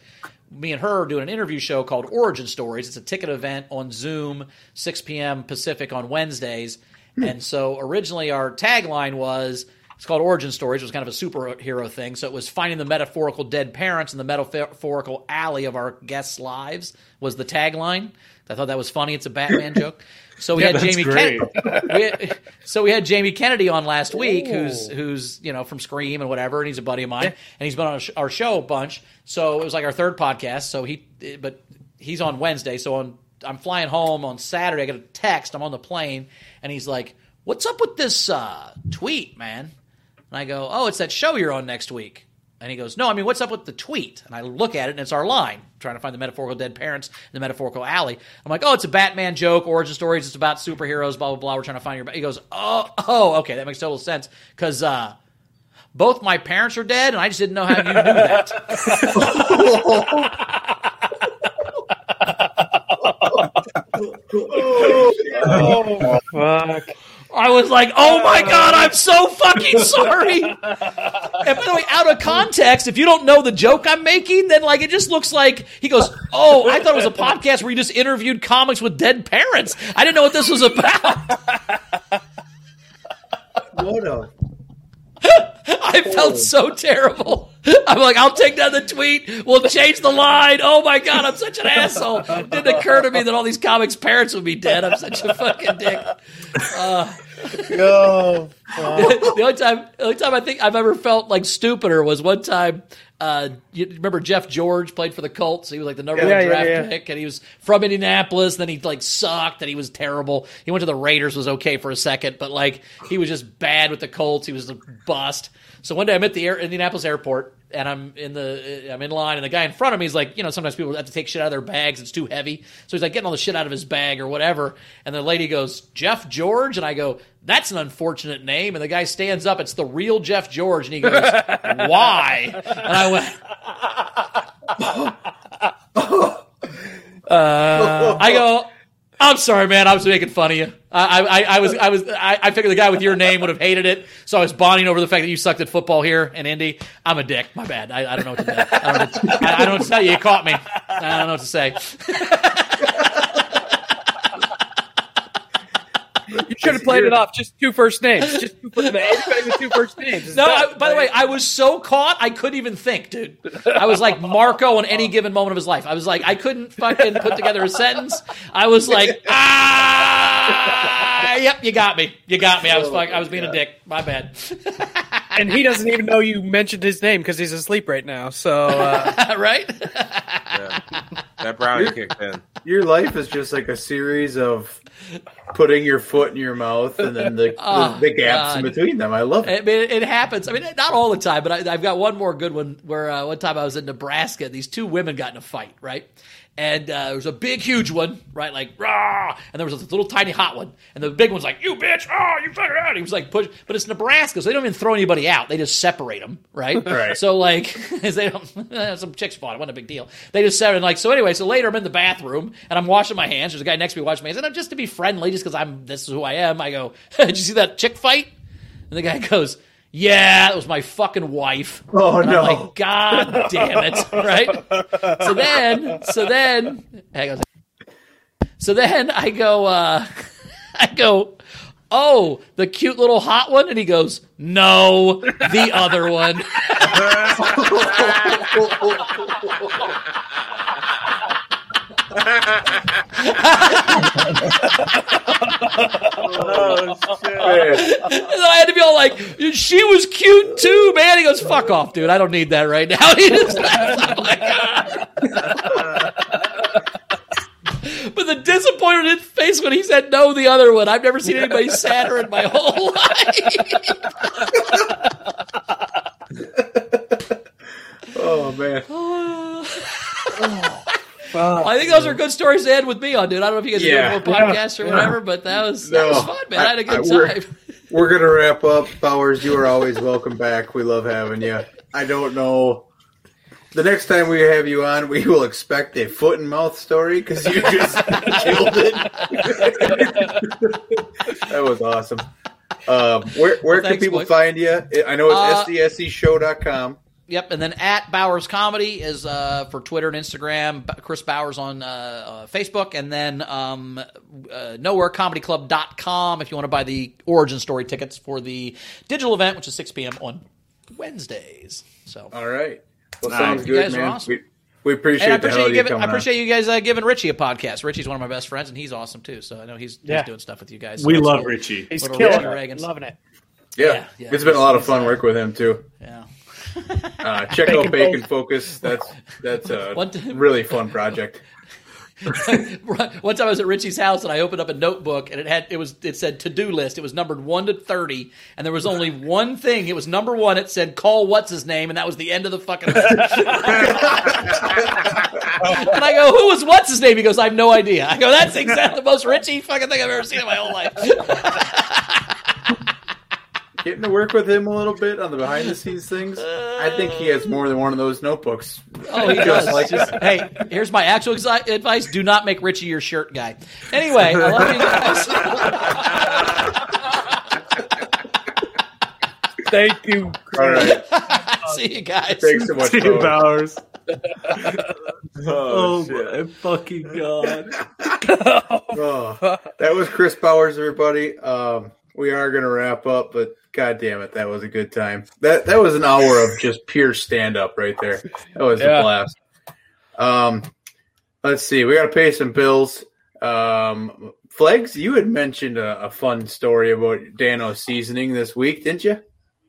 Speaker 8: Me and her are doing an interview show called Origin Stories. It's a ticket event on Zoom, 6 p.m. Pacific on Wednesdays. Hmm. And so originally our tagline was it's called Origin Stories. It was kind of a superhero thing. So it was finding the metaphorical dead parents in the metaphorical alley of our guests' lives was the tagline. I thought that was funny. It's a Batman joke. So we
Speaker 5: Yeah,
Speaker 8: had Jamie. Kennedy. we had- so we had Jamie Kennedy on last week, who's who's you know from Scream and whatever, and he's a buddy of mine, and he's been on our sh- our show a bunch. So it was like our third podcast. So he, but he's on Wednesday. So on I'm flying home on Saturday. I get a text. I'm on the plane, and he's like, "What's up with this uh, tweet, man?" And I go, "Oh, it's that show you're on next week." And he goes, "No, I mean, what's up with the tweet?" And I look at it, and it's our line, trying to find the metaphorical dead parents in the metaphorical alley. I'm like, "Oh, it's a Batman joke, origin stories. It's about superheroes, blah blah blah. We're trying to find your." He goes, "Oh, oh, okay, that makes total sense because uh, both my parents are dead, and I just didn't know how you knew that."
Speaker 4: Oh, fuck.
Speaker 8: I was like, "Oh my god, I'm so fucking sorry." and by the way, out of context, if you don't know the joke I'm making, then like it just looks like he goes, "Oh, I thought it was a podcast where you just interviewed comics with dead parents. I didn't know what this was about."
Speaker 13: What a
Speaker 8: I felt so terrible. I'm like, I'll take down the tweet. We'll change the line. Oh my god, I'm such an asshole. It didn't occur to me that all these comics' parents would be dead. I'm such a fucking dick. Uh, The only time, the only time I think I've ever felt like stupider was one time. Uh, you remember Jeff George played for the Colts? He was like the number
Speaker 4: Yeah,
Speaker 8: one
Speaker 4: yeah,
Speaker 8: draft
Speaker 4: yeah.
Speaker 8: pick, and he was from Indianapolis. Then he like sucked, and he was terrible. He went to the Raiders, was okay for a second, but like he was just bad with the Colts. He was a bust. So one day I'm at the air, Indianapolis airport, and I'm in the I'm in line, and the guy in front of me is like, you know, sometimes people have to take shit out of their bags. It's too heavy, so he's like getting all the shit out of his bag or whatever. And the lady goes, Jeff George, and I go, that's an unfortunate name. And the guy stands up, it's the real Jeff George, and he goes, why? And I went,
Speaker 4: Uh,
Speaker 8: I go, I'm sorry, man. I was making fun of you. I, I, I was, I was, I, I figured the guy with your name would have hated it, so I was bonding over the fact that you sucked at football here in Indy. I'm a dick. My bad. I, I don't know what to do. I don't, know what to, tell you. You caught me. I don't know what to say.
Speaker 4: should have played it off. Just two first names. Just two, everybody with two first names.
Speaker 8: No, I, by the way, I was so caught I couldn't even think, dude. I was like Marco on any given moment of his life. I was like, I couldn't fucking put together a sentence. I was like, ah, yep, you got me, you got me. I was fuck, I was being a dick. My bad.
Speaker 4: and he doesn't even know you mentioned his name because he's asleep right now. So, uh,
Speaker 8: right?
Speaker 6: That brownie kicked in.
Speaker 2: Your life is just like a series of putting your foot in your mouth and then the,
Speaker 8: Oh,
Speaker 2: the, the gaps in between them. I love it.
Speaker 8: I mean, it happens. I mean, not all the time, but I, I've got one more good one where uh, one time I was in Nebraska. These two women got in a fight, right? And uh, there was a big, huge one, right? Like, rah! And there was a little tiny hot one. And the big one's like, you bitch! Oh, you fucking out! He was like, push. But it's Nebraska, so they don't even throw anybody out. They just separate them, right?
Speaker 2: Right.
Speaker 8: So, like, they don't, some chicks fought. It wasn't a big deal. They just separate. Like, so anyway, so later I'm in the bathroom and I'm washing my hands. There's a guy next to me washing my hands. And I'm just to be friendly, just because I'm, this is who I am, I go, did you see that chick fight? And the guy goes, Yeah, that was my fucking wife.
Speaker 2: Oh,
Speaker 8: And I'm
Speaker 2: no.
Speaker 8: like, God damn it! Right. So then, so then, hang on. So then I go, uh, I go, oh, the cute little hot one, and he goes, no, the other one.
Speaker 2: Oh,
Speaker 8: And I had to be all like, she was cute too, man. He goes, fuck off, dude. I don't need that right now. He just I'm like, "Ah." But the disappointed in his face when he said no, the other one. I've never seen anybody sadder in my whole life.
Speaker 2: Oh man.
Speaker 8: I think those are good stories to end with me on, dude. I don't know if you guys
Speaker 2: Yeah.
Speaker 8: are doing more podcasts or
Speaker 2: Yeah.
Speaker 8: whatever, but that was that was fun, man. I had a good
Speaker 2: we're-
Speaker 8: time.
Speaker 2: We're gonna wrap up. Bowers, you are always welcome back. We love having you. I don't know. The next time we have you on, we will expect a foot and mouth story because you just killed it. that was awesome. Um, where where
Speaker 8: Well,
Speaker 2: can people
Speaker 8: boys.
Speaker 2: find you? I know it's
Speaker 8: Uh,
Speaker 2: it's sdscshow.com.
Speaker 8: Yep, and then at Bowers Comedy is uh, for Twitter and Instagram. B- Chris Bowers on uh, uh, Facebook, and then um, uh, nowherecomedyclub.com if you want to buy the origin story tickets for the digital event, which is 6 p.m. on Wednesdays. So,
Speaker 2: all right, well,
Speaker 8: Nice.
Speaker 2: sounds
Speaker 8: You
Speaker 2: good,
Speaker 8: guys are
Speaker 2: man.
Speaker 8: awesome.
Speaker 2: We, we appreciate,
Speaker 8: and I
Speaker 2: the
Speaker 8: appreciate
Speaker 2: hell
Speaker 8: you
Speaker 2: you
Speaker 8: giving I
Speaker 2: coming on.
Speaker 8: appreciate you guys uh, giving Richie a podcast. Richie's one of my best friends, and he's awesome too. So I know he's,
Speaker 5: Yeah.
Speaker 8: he's doing stuff with you guys.
Speaker 5: We love
Speaker 8: little-
Speaker 5: Richie.
Speaker 4: He's
Speaker 8: little
Speaker 4: killing
Speaker 8: Richie
Speaker 4: it.
Speaker 8: Reagans.
Speaker 4: Loving it.
Speaker 2: Yeah,
Speaker 8: Yeah, yeah.
Speaker 2: it's been a lot of fun
Speaker 8: uh,
Speaker 2: work with him too.
Speaker 8: Yeah.
Speaker 2: Uh, check out Bacon Focus. That's that's a
Speaker 8: time-
Speaker 2: really fun project.
Speaker 8: One time I was at Richie's house and I opened up a notebook and it had it was it said to do list. It was numbered one to thirty, and there was only one thing. It was number one. It said call what's his name, and that was the end of the fucking. and I go, who was what's his name? He goes, I have no idea. I go, that's exactly the most Richie fucking thing I've ever seen in my whole life.
Speaker 2: Getting to work with him a little bit on the behind the scenes things. I think he has more than one of those notebooks.
Speaker 8: Oh, he does.
Speaker 2: like
Speaker 8: Just- hey, here's my actual exi- advice: do not make Richie your shirt guy. Anyway, I love you guys.
Speaker 4: Thank you.
Speaker 2: All right.
Speaker 8: See you guys.
Speaker 2: Thanks so much,
Speaker 5: See you,
Speaker 2: Bowers.
Speaker 5: Oh, my fucking god!
Speaker 2: oh, that was Chris Bowers, everybody. Um, we are going to wrap up, but god damn it, that was a good time. That that was an hour of just pure stand up right there. That was
Speaker 4: Yeah.
Speaker 2: a blast. Um, let's see, we got to pay some bills. Um, Flegs, you had mentioned a, a fun story about Dano seasoning this week, didn't you?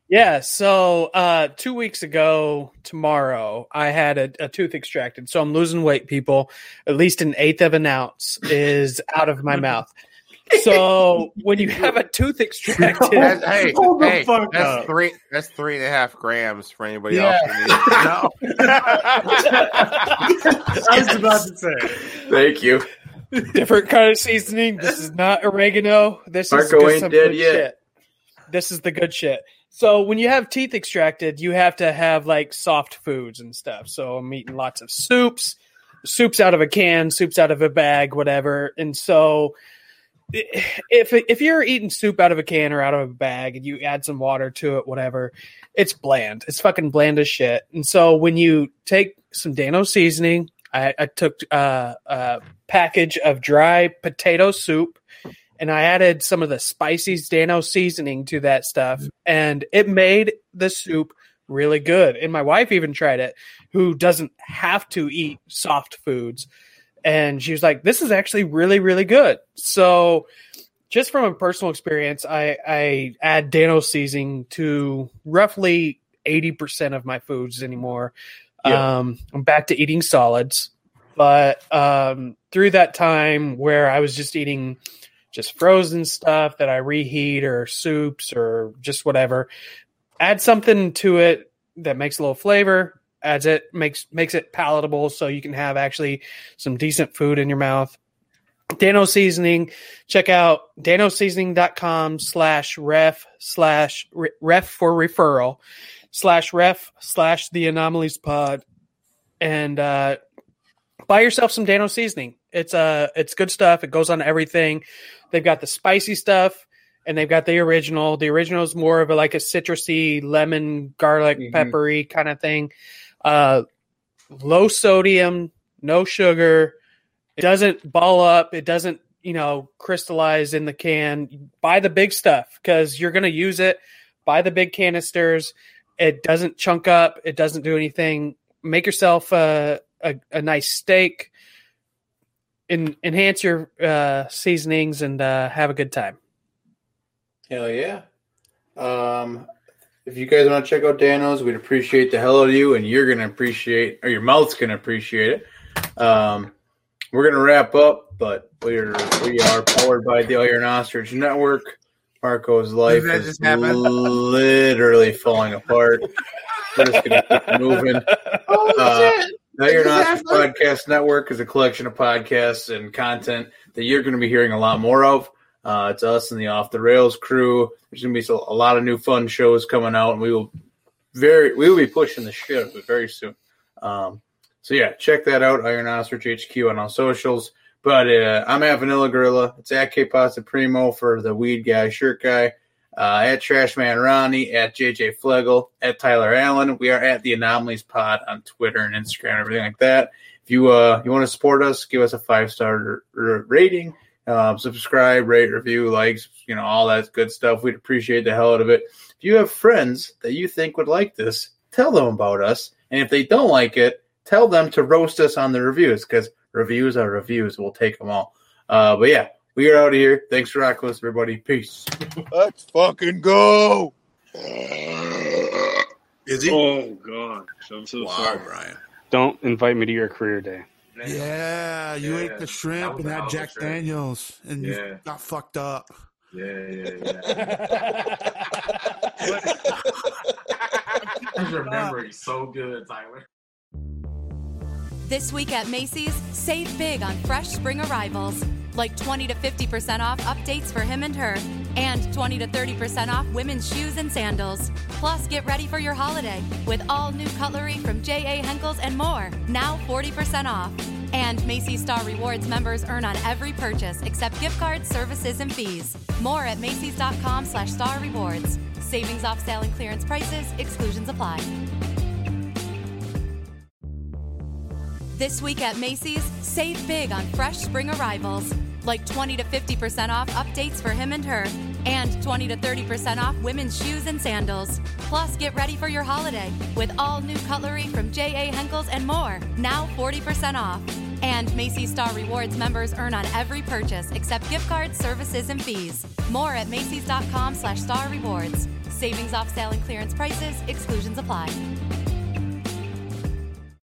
Speaker 4: Yeah, so uh, two weeks ago, tomorrow, I had a, a tooth extracted. So I'm losing weight, people. At least an eighth of an ounce is out of my mouth. So when you have a tooth extracted,
Speaker 6: That's, hey,
Speaker 5: Hold the
Speaker 6: hey,
Speaker 5: fuck
Speaker 6: that's
Speaker 5: up.
Speaker 6: three. That's three and a half grams for anybody
Speaker 4: Yeah.
Speaker 6: else. who needs to know.
Speaker 5: I was about to say.
Speaker 2: Thank you.
Speaker 4: different kind of seasoning. This is not oregano. This is
Speaker 2: Marco
Speaker 4: good-
Speaker 2: ain't
Speaker 4: some
Speaker 2: dead
Speaker 4: good
Speaker 2: yet.
Speaker 4: shit. This is the good shit. So when you have teeth extracted, you have to have like soft foods and stuff. So I'm eating lots of soups, soups out of a can, soups out of a bag, whatever. And so if if you're eating soup out of a can or out of a bag and you add some water to it, whatever, it's bland. It's fucking bland as shit. And so when you take some Dano seasoning, I, I took uh, a package of dry potato soup and I added some of the spicy Dano seasoning to that stuff, and it made the soup really good. And my wife even tried it, who doesn't have to eat soft foods. And she was like, This is actually really, really good. So, just from a personal experience, I, I add Dano seasoning to roughly 80% of my foods anymore.
Speaker 2: Yeah.
Speaker 4: Um, I'm back to eating solids. But um, through that time where I was just eating just frozen stuff that I reheat or soups or just whatever, add something to it that makes a little flavor, adds it, makes makes it palatable so you can have actually some decent food in your mouth. Dano seasoning, check out danosseasoning.com slash ref slash ref for referral slash ref slash the anomalies pod and uh buy yourself some Dano seasoning. It's uh it's good stuff. It goes on everything. They've got the spicy stuff and they've got the original. The original is more of a like a citrusy lemon, garlic,
Speaker 2: Mhm.
Speaker 4: peppery kind of thing. Uh, low sodium, no sugar. It doesn't ball up. It doesn't you know crystallize in the can. Buy the big stuff because you're going to use it. Buy the big canisters. It doesn't chunk up. It doesn't do anything. Make yourself a a, a nice steak. En- enhance your uh, seasonings and uh, have a good time.
Speaker 2: Hell yeah. Um, if you guys want to check out Dano's, we'd appreciate the hell out of you, and you're going to appreciate, or your mouth's going to appreciate it. Um, we're going to wrap up, but we're we are powered by the Iron Ostrich Network. Marco's life is literally falling apart. We're just going to keep moving. Oh, Uh, the Iron Ostrich Podcast Network is a collection of podcasts and content that you're going to be hearing a lot more of. Uh, it's us and the Off the Rails crew. There's going to be a lot of new fun shows coming out, and we will very we will be pushing the shit it very soon. Um, so yeah, check that out. Iron Ostrich HQ on all socials. But uh, I'm at Vanilla Gorilla. It's at K Pasta Primo for the weed guy, shirt guy. Uh, at Trashman Ronnie, at JJ Flegel, at Tyler Allen. We are at the Anomalies Pod on Twitter and Instagram, and everything like that. If you uh you want to support us, give us a five star r- r- rating, um, subscribe, rate, review, likes, you know, all that good stuff. We'd appreciate the hell out of it. If you have friends that you think would like this, tell them about us. And if they don't like it, tell them to roast us on the reviews because reviews are reviews. We'll take them all. Uh, but yeah, we are out of here. Thanks for rocking with us, everybody. Peace.
Speaker 14: Let's fucking go.
Speaker 3: Is he?
Speaker 5: Oh God, I'm so
Speaker 14: Wow,
Speaker 5: sorry.
Speaker 14: Brian.
Speaker 5: Don't invite me to your career day.
Speaker 3: Yeah, you
Speaker 5: Yeah,
Speaker 3: ate the shrimp
Speaker 5: was
Speaker 3: and
Speaker 5: a hell
Speaker 3: had Jack
Speaker 5: shrimp.
Speaker 3: Daniels, and you got fucked up.
Speaker 5: Yeah, yeah, yeah. I remember he's so good, Tyler.
Speaker 12: This week at Macy's, save big on fresh spring arrivals. Like 20 to 50% off updates for him and her, and 20 to 30% off women's shoes and sandals. Plus, get ready for your holiday with all new cutlery from J.A. Henckels and more, now 40% off. And Macy's Star Rewards members earn on every purchase except gift cards, services, and fees. More at Macy's.com slash star rewards. Savings off sale and clearance prices, exclusions apply. This week at Macy's, save big on fresh spring arrivals. Like 20 to 50% off updates for him and her, and 20 to 30% off women's shoes and sandals. Plus, get ready for your holiday with all new cutlery from J.A. Henckels and more, now 40% off. And Macy's Star Rewards members earn on every purchase except gift cards, services, and fees. More at Macy's.com slash star rewards. Savings off sale and clearance prices, exclusions apply.